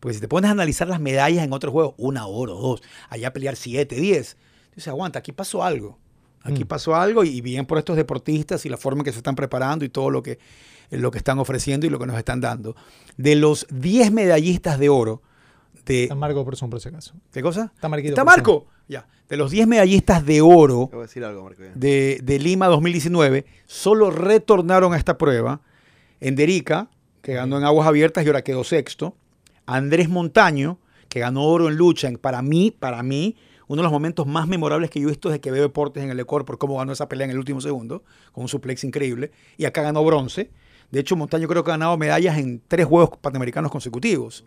Porque si te pones a analizar las medallas en otros juegos, una oro, dos, allá pelear siete, diez, dices, aguanta, aquí pasó algo. Aquí Mm. pasó algo y bien por estos deportistas y la forma en que se están preparando y todo lo que, lo que están ofreciendo y lo que nos están dando. De los 10 medallistas de oro, de, San Marco por eso, por si acaso. ¿qué cosa? Está Marquito ¿Está. Marco? Ya. De los 10 medallistas de oro, Te voy a decir algo, Marco. ya. de, de Lima 2019 solo retornaron a esta prueba Enderica, que ganó en aguas abiertas y ahora quedó sexto, Andrés Montaño, que ganó oro en lucha, en, para mí, para mí, uno de los momentos más memorables que yo he visto desde que veo deportes en el Ecor por cómo ganó esa pelea en el último segundo, con un suplex increíble, y acá ganó bronce. De hecho, Montaño creo que ha ganado medallas en tres Juegos Panamericanos consecutivos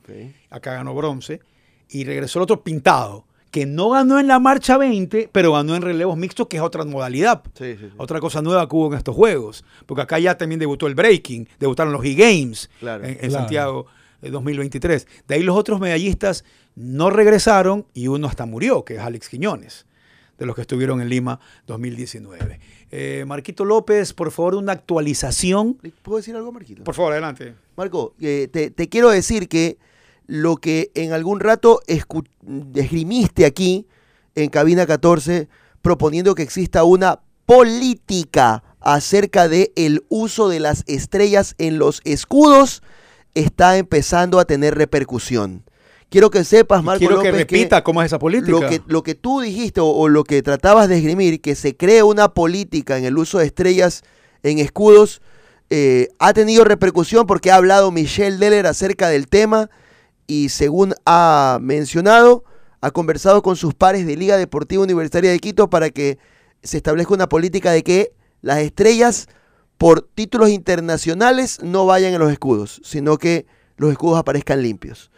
acá ganó bronce, y regresó el otro pintado, que no ganó en la marcha 20, pero ganó en relevos mixtos, que es otra modalidad. Sí, sí, sí. Otra cosa nueva que hubo en estos juegos, porque acá ya también debutó el breaking, debutaron los e-games Claro. en, en Claro. Santiago eh, 2023. De ahí los otros medallistas no regresaron y uno hasta murió, que es Alex Quiñones, de los que estuvieron en Lima 2019. Eh, Marquito López, por favor, una actualización. ¿Le ¿Puedo decir algo, Marquito? Por favor, adelante. Marco, eh, te, te quiero decir que lo que en algún rato esgrimiste aquí en Cabina 14proponiendo que exista una política acerca de el uso de las estrellas en los escudos está empezando a tener repercusión. Quiero que sepas, Marco Quiero que López, repita cómo es esa política. lo que, lo que tú dijiste o, o lo que tratabas de esgrimir, que se cree una política en el uso de estrellas en escudos, eh, ha tenido repercusión porque ha hablado Michelle Deller acerca del tema y según ha mencionado, ha conversado con sus pares de Liga Deportiva Universitaria de Quito para que se establezca una política de que las estrellas por títulos internacionales no vayan en los escudos, sino que los escudos aparezcan limpios.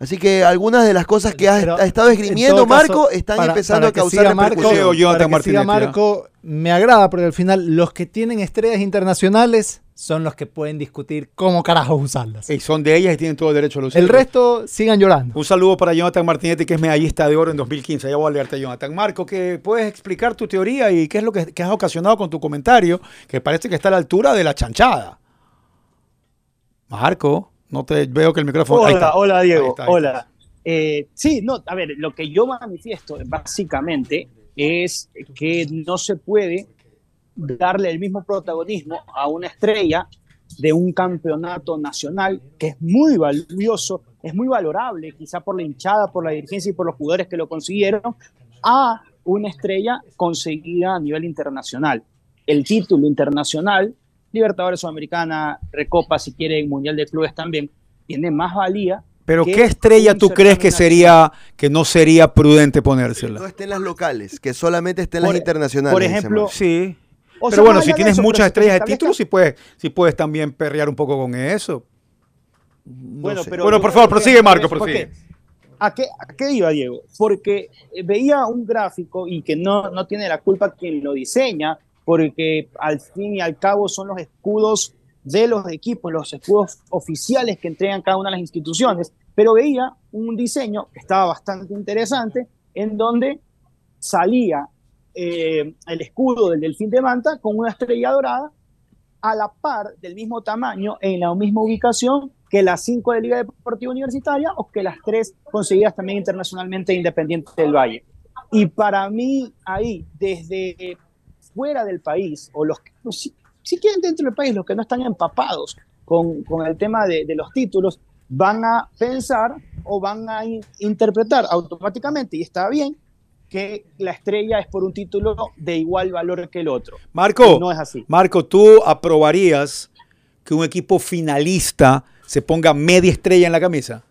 Así que algunas de las cosas que has ha estado en esgrimiendo, caso, Marco, están para- empezando para a causar repercusión. Marco, me agrada porque al final los que tienen estrellas internacionales son los que pueden discutir cómo carajos usarlas. Y son de ellas y tienen todo el derecho a lucirlo. El resto sigan llorando. Un saludo para Jonathan Martinetti, que es medallista de oro en 2015. Ya voy a leerte, Jonathan. Marco, que puedes explicar tu teoría y qué es lo que, que has ocasionado con tu comentario, que parece que está a la altura de la chanchada. Marco, no te veo que el micrófono. ahí Hola, está. hola Ahí Diego, está, ahí está. hola. Eh, sí, no, a ver, lo que yo manifiesto básicamente es que no se puede darle el mismo protagonismo a una estrella de un campeonato nacional que es muy valioso, es muy valorable, quizá por la hinchada, por la dirigencia y por los jugadores que lo consiguieron, a una estrella conseguida a nivel internacional. El título internacional, Libertadores Sudamericana, Recopa, si quieren, Mundial de Clubes también, tiene más valía. Pero que ¿qué estrella tú crees que sería, que no sería prudente No ponérsela? estén las locales, que solamente estén Por- las internacionales. por ejemplo. Sí. O pero sea, bueno, si tienes eso, muchas estrellas de títulos, sí puedes, sí puedes también perrear un poco con eso. Bueno, sé. pero Bueno, por favor, que- prosigue, Marco, porque- prosigue. ¿A qué, ¿A qué iba, Diego? Porque veía un gráfico y que no, no tiene la culpa quien lo diseña, porque al fin y al cabo son los escudos de los equipos, los escudos oficiales que entregan cada una de las instituciones, pero veía un diseño que estaba bastante interesante, en donde salía eh, el escudo del Delfín de Manta con una estrella dorada a la par del mismo tamaño en la misma ubicación que las cinco de Liga Deportiva Universitaria o que las tres conseguidas también internacionalmente Independiente del Valle. Y para mí, ahí, desde fuera del país, o los que, no, si, si quieren dentro del país, los que no están empapados con, con el tema de, de los títulos, van a pensar o van a in- interpretar automáticamente, y está bien, que la estrella es por un título de igual valor que el otro. Marco, No es así. Marco, ¿tú aprobarías que un equipo finalista se ponga media estrella en la camisa?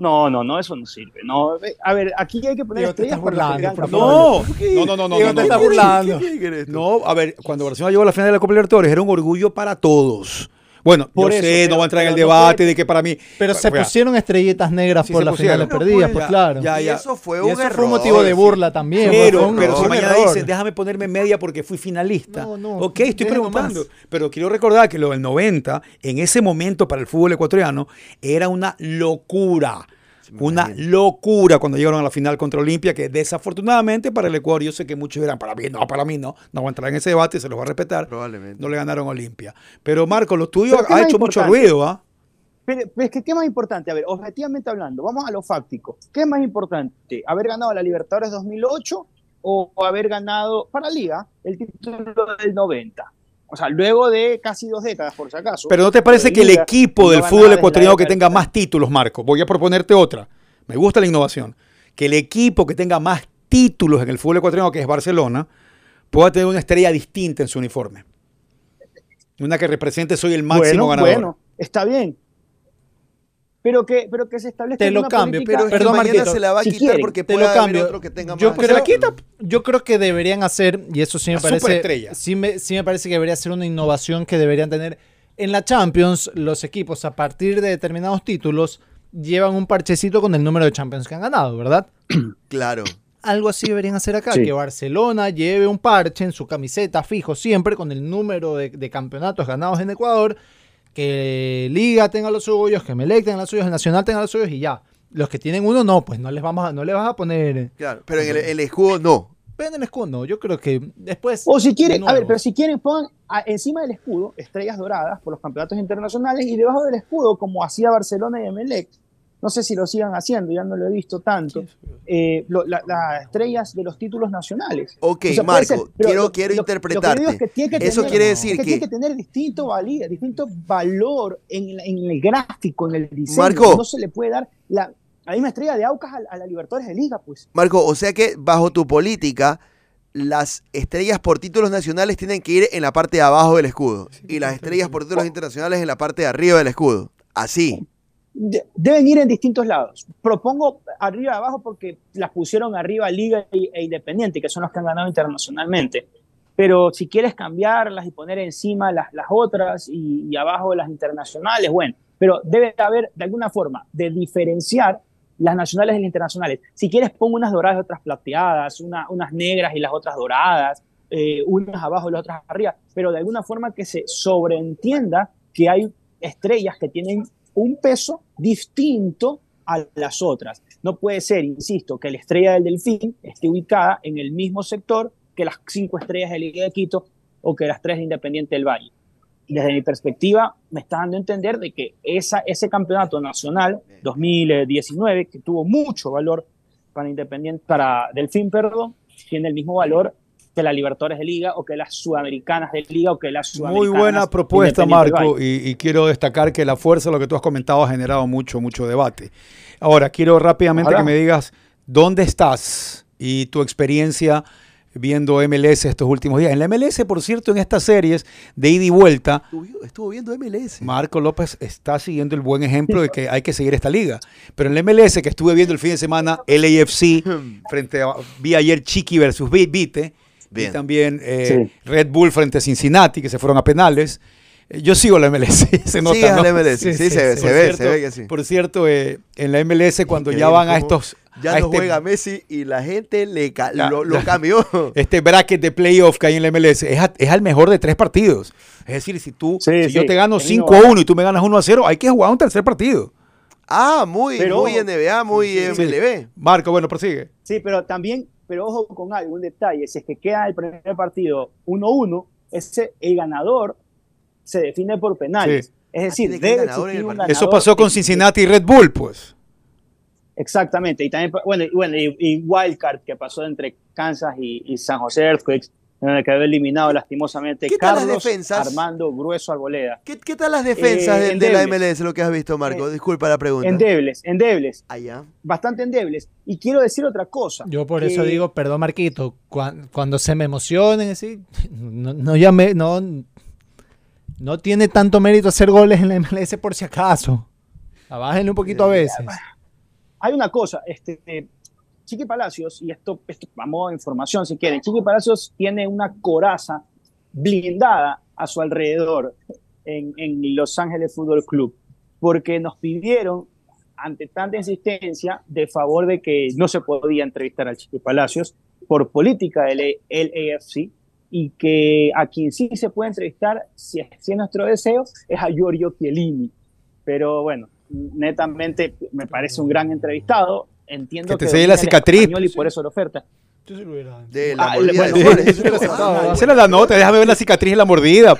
No, no, no, eso no sirve. No, a ver, aquí hay que poner Diego, te estás burlando, por. No, no, no, no, no. Diego, no, te no. estás burlando. ¿Qué quieres tú? No, a ver, cuando Barcelona llegó a la final de la Copa Libertadores era un orgullo para todos. Bueno, Por yo eso, sé, no va a entrar en el no debate de que para mí. Pero se Vea, pusieron estrellitas negras Sí por las pusieron. finales No, perdidas, pues, pues claro. ya, Y eso fue Y un eso error. fue un motivo de burla también. Pero, fue un- pero si mañana error. dicen, déjame ponerme media porque fui finalista. No, no, ok, estoy preguntando. Pero quiero recordar que lo del 90, en ese momento para el fútbol ecuatoriano, era una locura. Una locura cuando llegaron a la final contra Olimpia, que desafortunadamente para el Ecuador, yo sé que muchos dirán, para mí no, para mí no, no voy a entrar en ese debate, se los va a respetar. Probablemente. No le ganaron a Olimpia. Pero Marco, lo tuyo Pero ¿qué ha hecho mucho ruido, ¿ah? Pero, pero es que, ¿qué más importante? A ver, objetivamente hablando, vamos a lo fáctico. ¿Qué es más importante? ¿Haber ganado la Libertadores 2008 o haber ganado para Liga el título del 90? O sea, luego de casi dos décadas, por si acaso. Pero ¿no te parece que el equipo del fútbol ecuatoriano que tenga más títulos, Marco? Voy a proponerte otra. Me gusta la innovación. Que el equipo que tenga más títulos en el fútbol ecuatoriano, que es Barcelona, pueda tener una estrella distinta en su uniforme. Una que represente soy el máximo bueno, ganador. Bueno, está bien. Pero que, pero que se establezca Te lo una cambio, política- Pero Perdón, mañana se la va a si quitar quieren, porque te puede lo haber cambio. otro que tenga Yo más. La creo- quita. Yo creo que deberían hacer, y eso sí me La parece. Sí me, sí me parece que debería ser una innovación que deberían tener. En la Champions, los equipos a partir de determinados títulos llevan un parchecito con el número de Champions que han ganado, ¿verdad? Claro. Algo así deberían hacer acá, Sí. que Barcelona lleve un parche en su camiseta fijo siempre con el número de, de campeonatos ganados en Ecuador, que Liga tenga los suyos, que Melec tenga los suyos, el Nacional tenga los suyos y ya. Los que tienen uno no, pues no les vamos a, no les vas a poner Claro. Pero en el, el escudo no. ven el escudo, no. Yo creo que después O si quieren, a ver, pero si quieren, pongan a- encima del escudo estrellas doradas por los campeonatos internacionales y debajo del escudo, como hacía Barcelona y Emelec, no sé si lo sigan haciendo, ya no lo he visto tanto, eh, lo- la- las estrellas de los títulos nacionales. Ok, O sea, puede Marco, ser, pero quiero, lo- quiero lo que interpretarte. es que tiene que Eso tener- quiere es decir que, tiene que, tener distinto valía, distinto valor en, la- en el gráfico, en el diseño. Marco. No se le puede dar la, la misma estrella de Aucas a, a la Libertadores de Liga, pues. Marco, o sea que bajo tu política, las estrellas por títulos nacionales tienen que ir en la parte de abajo del escudo y las estrellas por títulos internacionales en la parte de arriba del escudo. Así. De- deben ir en distintos lados. Propongo arriba abajo porque las pusieron arriba Liga e Independiente, que son los que han ganado internacionalmente. Pero si quieres cambiarlas y poner encima las, las otras y, y abajo las internacionales, bueno, pero debe haber de alguna forma de diferenciar las nacionales y las internacionales. Si quieres, pongo unas doradas y otras plateadas, una- unas negras y las otras doradas, eh, unas abajo y las otras arriba, pero de alguna forma que se sobreentienda que hay estrellas que tienen un peso distinto a las otras. No puede ser, insisto, que la estrella del Delfín esté ubicada en el mismo sector que las cinco estrellas de Liga de Quito o que las tres de Independiente del Valle. Y desde mi perspectiva, me está dando a entender de que esa, ese campeonato nacional 2019, que tuvo mucho valor para Independiente, para Delfín, perdón, tiene el mismo valor que las Libertadores de Liga o que las Sudamericanas de Liga o que las Muy Sudamericanas buena de propuesta, Marco, y, y quiero destacar que la fuerza, lo que tú has comentado, ha generado mucho, mucho debate. Ahora, quiero rápidamente Ojalá. que me digas dónde estás y tu experiencia viendo MLS estos últimos días. En la MLS, por cierto, en estas series de ida y vuelta, Estuvo, estuvo viendo MLS. Marco López está siguiendo el buen ejemplo de que hay que seguir esta liga. Pero en la MLS, que estuve viendo el fin de semana, LAFC, frente a, vi ayer Chiqui versus Vi- Vite, Bien. y también eh, Sí. Red Bull frente a Cincinnati, que se fueron a penales. Eh, Yo sigo la MLS, se nota, la MLS, sí, se ve, se Por ve, cierto- se ve que sí. Por cierto, eh, en la MLS, cuando ya van a estos... Ya a no este- juega Messi y la gente le ca- La- lo, lo la- cambió. este bracket de playoff que hay en la MLS es, a- es al mejor de tres partidos. Es decir, si tú, Sí, si yo te gano es 5 a 1 y tú me ganas 1 a 0, hay que jugar un tercer partido. Ah, muy, Pero- muy NBA, muy Sí. MLB. Marco, bueno, prosigue. Sí, pero también, pero ojo con algo, un detalle, si es que queda el primer partido 1-1, ese el ganador se define por penales. Sí. Es Ah, decir, debe ganador un. Eso pasó con Cincinnati y Red Bull, pues. Exactamente, y también, bueno, y, bueno, y, y Wildcard que pasó entre Kansas y, y San José Earthquakes, en el que quedó eliminado lastimosamente ¿Qué tal las Carlos defensas? Armando Grueso Arboleda. ¿Qué, qué tal las defensas Eh, de, de la. MLS, lo que has visto, Marco? Eh, Disculpa la pregunta. Endebles, endebles, Allá. bastante endebles. Y quiero decir otra cosa. Yo por que- eso digo, perdón Marquito, cuan- cuando, se me emocionen, así, no, no, llame- no, no tiene tanto mérito hacer goles en la MLS por si acaso. Bájenle un poquito a veces. hay una cosa, este, eh, Chiqui Palacios, y esto, esto a información si quieren, Chiqui Palacios tiene una coraza blindada a su alrededor en, Los Ángeles Fútbol Club, porque nos pidieron, ante tanta insistencia, de favor de que no se podía entrevistar al Chiqui Palacios por política del LAFC, y que a quien sí se puede entrevistar, si es, si es nuestro deseo, es a Giorgio Chiellini. Pero bueno, netamente me parece un gran entrevistado. Entiendo Que que, te selle la el cicatriz. y por eso la oferta. De la Ah, mordida bueno, Ah, la nota, déjame ver la cicatriz y la mordida.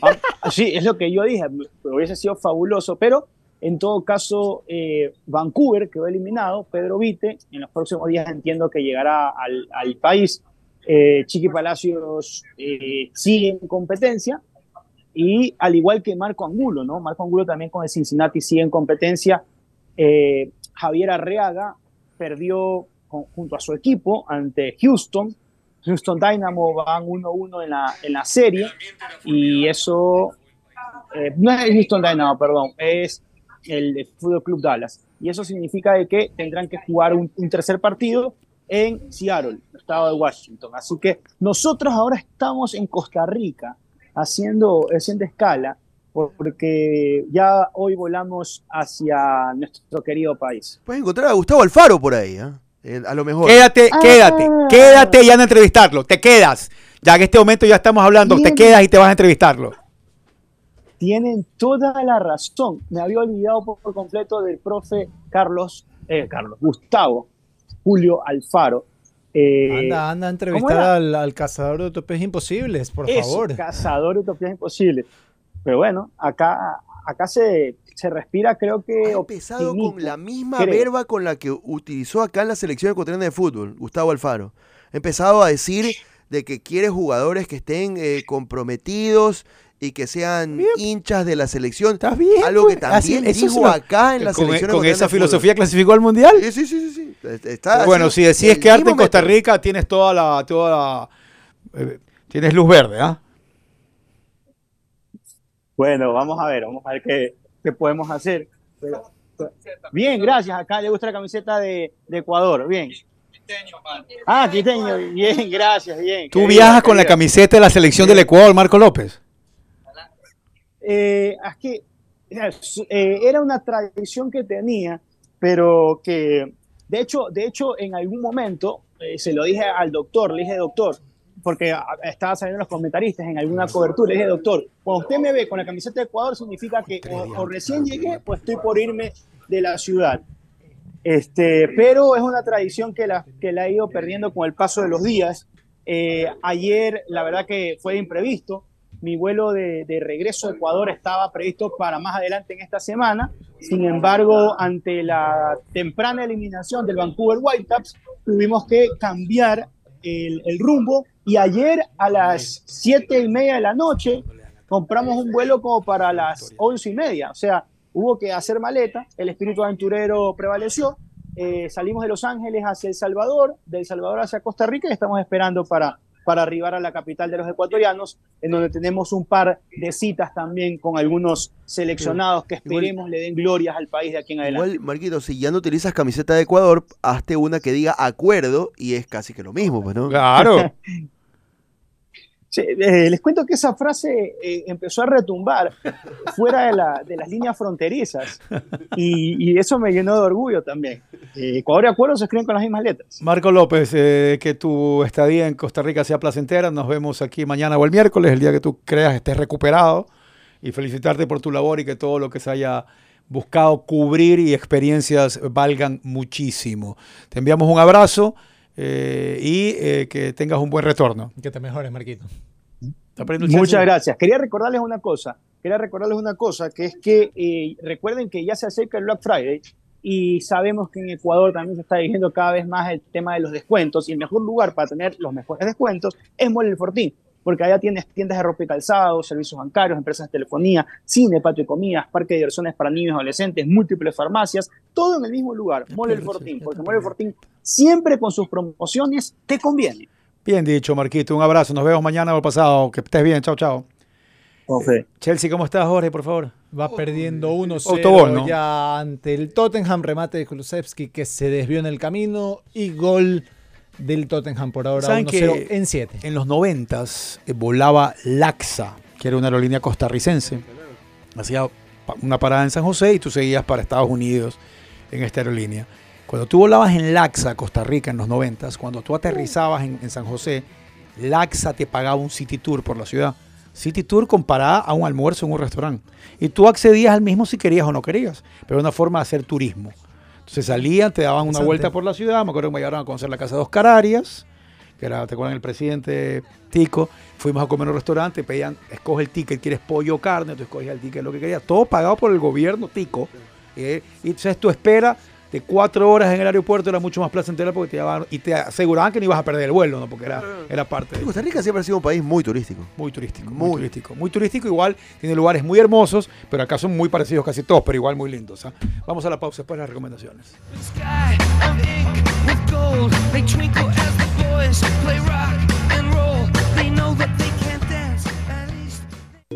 Ah, sí, es lo que yo dije, hubiese sido fabuloso, pero en todo caso, eh, Vancouver quedó eliminado, Pedro Vite, en los próximos días entiendo que llegará al, al país. Eh, Chiqui Palacios eh, sigue en competencia y al igual que Marco Angulo, ¿no? Marco Angulo también con el Cincinnati sigue en competencia. Eh, Javier Arreaga perdió con- junto a su equipo ante Houston. Houston Dynamo van 1-1 en la, en la serie y eso eh, no es Houston Dynamo, perdón, es el Fútbol Club Dallas. Y eso significa de que tendrán que jugar un, un tercer partido en Seattle, estado de Washington. Así que nosotros ahora estamos en Costa Rica haciendo, haciendo escala porque ya hoy volamos hacia nuestro querido país. Puedes encontrar a Gustavo Alfaro por ahí, ¿ah? Eh, A lo mejor. Quédate, Ah. quédate, quédate ya en entrevistarlo. Te quedas. Ya en este momento ya estamos hablando, te quedas y te vas a entrevistarlo. Tienen toda la razón. Me había olvidado por, completo del profe Carlos, eh, Carlos, Gustavo, Julio Alfaro. Eh, Anda, anda a ¿cómo entrevistar al cazador de utopías imposibles, por Eso, favor. cazador de utopías imposibles. Pero bueno, acá, acá se, se respira, creo que. Ha empezado con la misma creo. verba con la que utilizó acá en la selección ecuatoriana de fútbol, Gustavo Alfaro. Ha empezado a decir de que quiere jugadores que estén eh, comprometidos y que sean hinchas de la selección. ¿Estás bien? Algo que pues? Así- también es dijo una- acá en la con, selección con ecuatoriana esa fútbol. filosofía clasificó al mundial. Sí, sí, sí, sí, sí. Está bueno, si decides quedarte en Costa. Rica, tienes toda la, toda la, eh, tienes luz verde, ¿ah? Bueno, vamos a ver, vamos a ver qué, qué podemos hacer. Pero- bien, gracias. Acá le gusta la camiseta de, de Ecuador. Bien. Ah, quiteño. Bien, gracias. Bien. Tú viajas con la camiseta de la selección del Ecuador, Marco López. Eh, es que eh, era una tradición que tenía, pero que de hecho, de hecho en algún momento eh, se lo dije al doctor, le dije doctor, porque a- estaba saliendo los comentaristas en alguna cobertura, le dije doctor, cuando usted me ve con la camiseta de Ecuador significa que o, o recién llegué o estoy por irme de la ciudad. Este, pero es una tradición que la, que la he ido perdiendo con el paso de los días. Eh, ayer, la verdad que fue de imprevisto. Mi vuelo de, de regreso a Ecuador estaba previsto para más adelante en esta semana. Sin embargo, ante la temprana eliminación del Vancouver Whitecaps, tuvimos que cambiar el, el rumbo. Y ayer a las siete y media de la noche compramos un vuelo como para las once y media. O sea, hubo que hacer maleta, el espíritu aventurero prevaleció. eh, salimos de Los Ángeles hacia El Salvador, del Salvador hacia Costa Rica y estamos esperando para, para arribar a la capital de los ecuatorianos, en donde tenemos un par de citas también con algunos seleccionados que Igual- esperemos le den glorias al país de aquí en adelante. Igual, Marquito, si ya no utilizas camiseta de Ecuador, hazte una que diga acuerdo y es casi que lo mismo, pues, ¿no? Claro. Sí, eh, les cuento que esa frase eh, empezó a retumbar fuera de, la- de las líneas fronterizas y, y eso me llenó de orgullo también. Eh, Ecuador y Acuerdo se escriben con las mismas letras. Marco López, eh, que tu estadía en Costa Rica sea placentera. Nos vemos aquí mañana o el miércoles, el día que tú creas estés recuperado. Y felicitarte por tu labor y que todo lo que se haya buscado cubrir y experiencias valgan muchísimo. Te enviamos un abrazo eh, y eh, que tengas un buen retorno. Que te mejores, Marquito. ¿Está perdiendo el Muchas gracias. Quería recordarles una cosa, quería recordarles una cosa, que es que eh, recuerden que ya se acerca el Black Friday y sabemos que en Ecuador también se está dirigiendo cada vez más el tema de los descuentos y el mejor lugar para tener los mejores descuentos es Mall El Fortín, porque allá tienes tiendas de ropa y calzado, servicios bancarios, empresas de telefonía, cine, patio de comidas, parque de diversiones para niños y adolescentes, múltiples farmacias, todo en el mismo lugar, Mall El Fortín, porque Mall El Fortín siempre con sus promociones te conviene. Bien dicho, Marquito. Un abrazo. Nos vemos mañana o pasado. Que estés bien. Chao, chao. Jorge. Chelsea, ¿cómo estás, Jorge, por favor? Va perdiendo 1-0 Autogol, ¿no? ya ante el Tottenham, remate de Kulusevski que se desvió en el camino y gol del Tottenham por ahora ¿Saben 1-0 que en 7. En los noventas eh, volaba Laxa, que era una aerolínea costarricense. Hacía una parada en San José y tú seguías para Estados Unidos en esta aerolínea. Cuando tú volabas en Laxa, Costa Rica, en los noventas, cuando tú aterrizabas en, en San José, Laxa te pagaba un City Tour por la ciudad. City Tour con parada a un almuerzo en un restaurante. Y tú accedías al mismo si querías o no querías, pero era una forma de hacer turismo. Entonces salían, te daban una vuelta por la ciudad. Me acuerdo que me llevaron a conocer la casa de Oscar Arias, que era, ¿te acuerdan? El presidente Tico. Fuimos a comer a un restaurante, pedían, escoge el ticket, quieres pollo o carne, tú escogías el ticket, lo que querías. Todo pagado por el gobierno Tico. Eh, y entonces tu espera de cuatro horas en el aeropuerto era mucho más placentera porque te llevaban y te aseguraban que no ibas a perder el vuelo, ¿no? Porque era, era parte. Costa Rica siempre ha sido un país muy turístico. Muy turístico, muy, turístico. Muy turístico, igual tiene lugares muy hermosos, pero acá son muy parecidos casi todos, pero igual muy lindos. ¿ah? Vamos a la pausa después de las recomendaciones.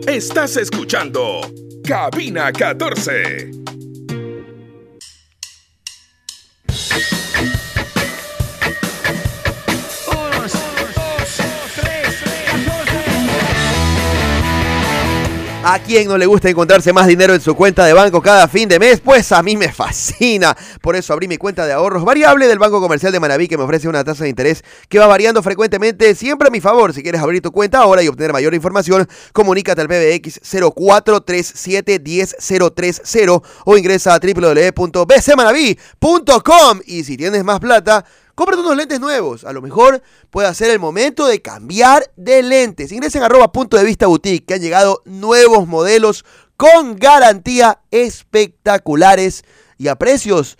Estás escuchando Cabina 14. ¿A quién no le gusta encontrarse más dinero en su cuenta de banco cada fin de mes? Pues a mí me fascina. Por eso abrí mi cuenta de ahorros variable del Banco Comercial de Manaví que me ofrece una tasa de interés que va variando frecuentemente, siempre a mi favor. Si quieres abrir tu cuenta ahora y obtener mayor información, comunícate al PBX 0437-10030 o ingresa a www.bcmanaví.com. Y si tienes más plata, Cómprate unos lentes nuevos. A lo mejor puede ser el momento de cambiar de lentes. Ingresen a arroba punto de vista boutique, que han llegado nuevos modelos con garantía espectaculares y a precios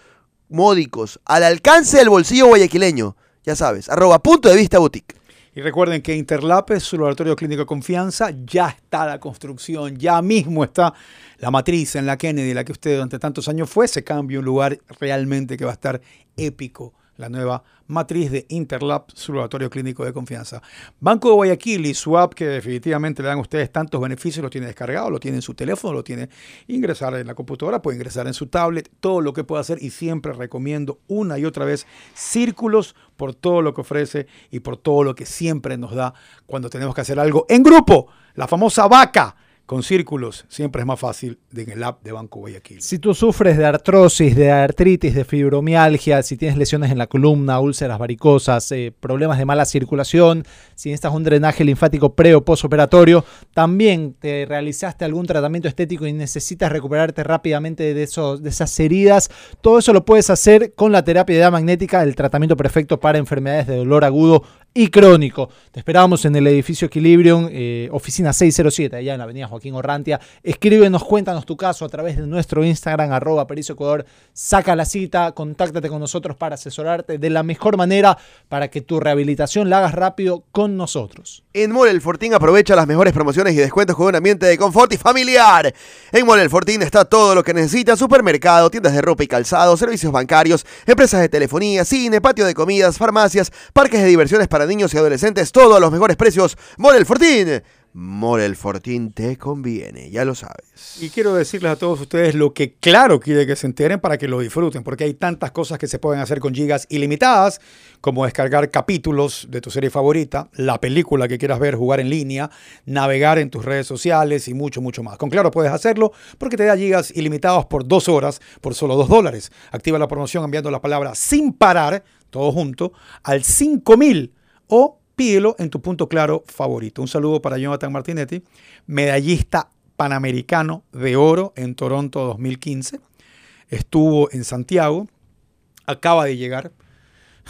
módicos, al alcance del bolsillo guayaquileño. Ya sabes, arroba punto de vista boutique. Y recuerden que Interlap es su laboratorio clínico de confianza, ya está la construcción, ya mismo está la matriz en la Kennedy, la que usted durante tantos años fue, se cambia un lugar realmente que va a estar épico, la nueva matriz de Interlap, su laboratorio clínico de confianza. Banco de Guayaquil y su app que definitivamente le dan a ustedes tantos beneficios, lo tiene descargado, lo tiene en su teléfono, lo tiene ingresar en la computadora, puede ingresar en su tablet, todo lo que pueda hacer y siempre recomiendo una y otra vez círculos por todo lo que ofrece y por todo lo que siempre nos da cuando tenemos que hacer algo en grupo. La famosa vaca con círculos siempre es más fácil en el app de Banco Guayaquil. Si tú sufres de artrosis, de artritis, de fibromialgia, si tienes lesiones en la columna, úlceras varicosas, eh, problemas de mala circulación, si necesitas un drenaje linfático pre o postoperatorio, también te realizaste algún tratamiento estético y necesitas recuperarte rápidamente de esas heridas, todo eso lo puedes hacer con la terapia de edad magnética, el tratamiento perfecto para enfermedades de dolor agudo y crónico. Te esperamos en el edificio Equilibrium, eh, oficina 607, allá en la avenida Joaquín Orrantia. Escríbenos, cuéntanos tu caso a través de nuestro Instagram, arroba Ecuador. Saca la cita, contáctate con nosotros para asesorarte de la mejor manera para que tu rehabilitación la hagas rápido con nosotros. En Mole El Fortín aprovecha las mejores promociones y descuentos con un ambiente de confort y familiar. En Mole El Fortín está todo lo que necesitas, supermercado, tiendas de ropa y calzado, servicios bancarios, empresas de telefonía, cine, patio de comidas, farmacias, parques de diversiones para niños y adolescentes, todo a los mejores precios. Mole El Fortín. Mole El Fortín te conviene, ya lo sabes. Y quiero decirles a todos ustedes lo que claro quiere que se enteren para que lo disfruten, porque hay tantas cosas que se pueden hacer con gigas ilimitadas, como descargar capítulos de tu serie favorita, la película que quieras ver, jugar en línea, navegar en tus redes sociales y mucho, mucho más. Con claro puedes hacerlo porque te da gigas ilimitados por dos horas por solo dos dólares. Activa la promoción enviando la palabra sin parar, todo junto, al 5000 o pídelo en tu punto claro favorito. Un saludo para Jonathan Martinetti, medallista panamericano de oro en Toronto 2015. Estuvo en Santiago, acaba de llegar,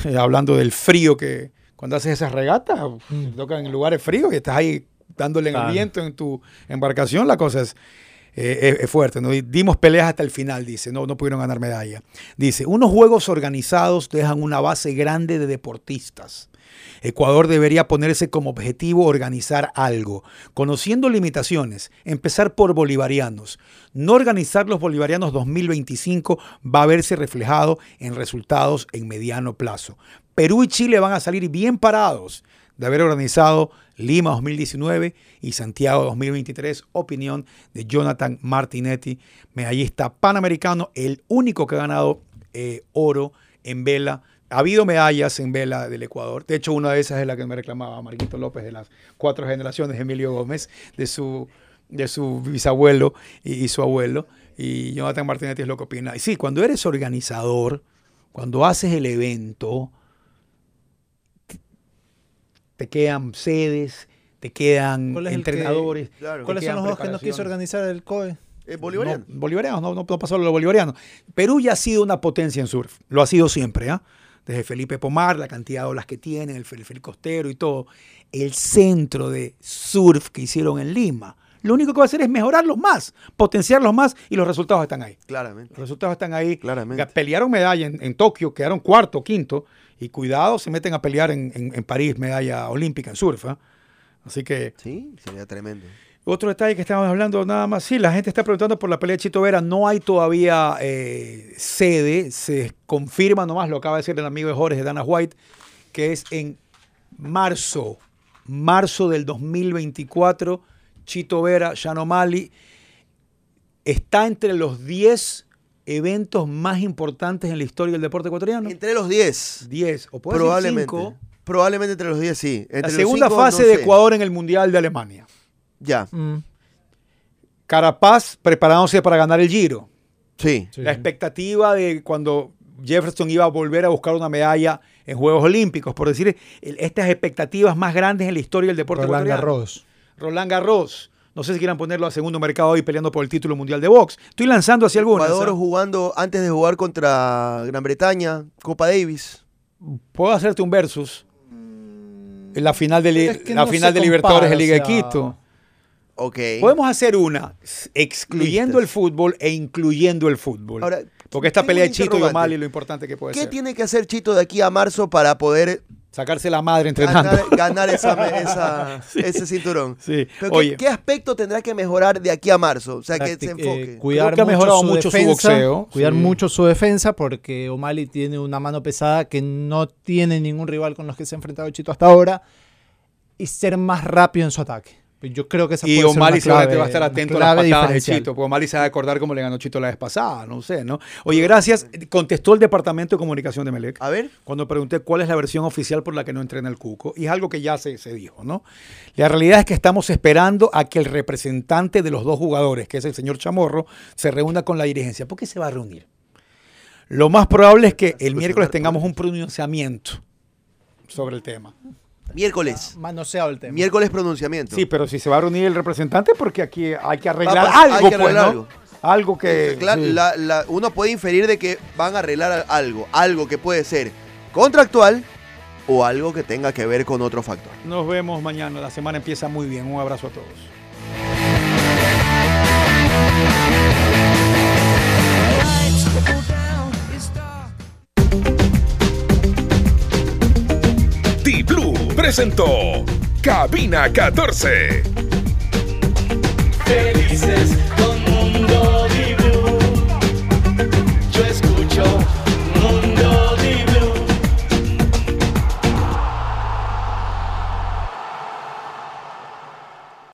eh, hablando del frío que cuando haces esas regatas, te tocan en lugares fríos y estás ahí dándole en el viento en tu embarcación, la cosa es, eh, es- es fuerte. ¿no? Dimos peleas hasta el final, dice, no, no pudieron ganar medalla. Dice, unos juegos organizados dejan una base grande de deportistas. Ecuador debería ponerse como objetivo organizar algo, conociendo limitaciones, empezar por bolivarianos. No organizar los bolivarianos 2025 va a verse reflejado en resultados en mediano plazo. Perú y Chile van a salir bien parados de haber organizado Lima 2019 y Santiago 2023. Opinión de Jonathan Martinetti, medallista panamericano, el único que ha ganado eh, oro en vela. Ha habido medallas en vela del Ecuador. De hecho, una de esas es la que me reclamaba Marquito López de las cuatro generaciones, Emilio Gómez, de su, de su bisabuelo y, y su abuelo. Y Jonathan Martinetti es lo que opina. Y sí, cuando eres organizador, cuando haces el evento, te quedan sedes, te quedan ¿Cuál es el que- entrenadores. Claro. te ¿Cuáles son los dos que no quiso organizar el COE? Eh, bolivariano. No, bolivarianos, no, no, no pasó lo bolivariano. Perú ya ha sido una potencia en surf, lo ha sido siempre, ¿ah? Desde Felipe Pomar, la cantidad de olas que tienen, el Felipe Costero y todo. El centro de surf que hicieron en Lima. Lo único que va a hacer es mejorarlos más, potenciarlos más y los resultados están ahí. Claramente. Los resultados están ahí. Claramente. Pelearon medalla en, en Tokio, quedaron cuarto, quinto. Y cuidado, se meten a pelear en, en- en París medalla olímpica en surf. ¿ah? Así que Sí, sería tremendo. Otro detalle que estábamos hablando nada más, sí, la gente está preguntando por la pelea de Chito Vera, no hay todavía eh, sede, se confirma nomás, lo acaba de decir el amigo de Jorge, Dana White, que es en marzo, marzo del 2024, Chito Vera, Yanomali, está entre los 10 eventos más importantes en la historia del deporte ecuatoriano. Entre los 10. 10, o puede ser Probablemente. 5, Probablemente entre los 10, sí. Entre la los segunda cinco, fase no de sé. Ecuador en el Mundial de Alemania. Ya, Mm, Carapaz preparándose para ganar el Giro. sí. sí. La expectativa de cuando Jefferson iba a volver a buscar una medalla en Juegos Olímpicos, por decir, el- estas expectativas más grandes en la historia del deporte Roland. Garros. Roland Garros. No sé si quieran ponerlo a segundo mercado hoy peleando por el título mundial de box. Estoy lanzando hacia algunas. Ecuador ¿ah? jugando antes de jugar contra Gran Bretaña, Copa Davis. Puedo hacerte un versus. En la final de, li- Es que la no final de Libertadores de Liga de o sea, Quito. Ok. Podemos hacer una excluyendo Listas. el fútbol e incluyendo el fútbol. Ahora, Porque esta pelea de Chito y. O'Malley lo importante que puede ¿Qué ser. tiene que hacer Chito de aquí a marzo para poder Sacarse la madre entrenando. ganar, ganar esa, ese cinturón? Sí. Pero ¿qué, Oye, qué aspecto tendrá que mejorar de aquí a marzo? O sea, que se Practic- enfoque. eh, cuidar Creo que ha mucho mejorado su mucho su defensa, boxeo, Cuidar sí. mucho su defensa porque O'Malley tiene una mano pesada que no tiene ningún rival con los que se ha enfrentado Chito hasta ahora y ser más rápido en su ataque. Yo creo que esa y puede ser una seguramente clave- va a estar atento a las patadas de. Chito, porque O'Malley se va a acordar cómo le ganó Chito la vez pasada, no sé, ¿no? Oye, gracias. Contestó el Departamento de Comunicación de Melec. A ver. Cuando pregunté cuál es la versión oficial por la que no entrena el Cuco, y es algo que ya se, se dijo, ¿no? La realidad es que estamos esperando a que el representante de los dos jugadores, que es el señor Chamorro, se reúna con la dirigencia. ¿Por qué se va a reunir? Lo más probable es que el miércoles tengamos un pronunciamiento sobre el tema. Miércoles. Manoseado el tema. Miércoles pronunciamiento. Sí, pero si se va a reunir el representante, porque aquí hay que arreglar Va algo, hay que pues, arreglar ¿no? algo. Algo que. Cla- sí. la- la- uno puede inferir de que van a arreglar algo, algo que puede ser contractual o algo que tenga que ver con otro factor. Nos vemos mañana. La semana empieza muy bien. Un abrazo a todos. Presentó Cabina 14. Felices con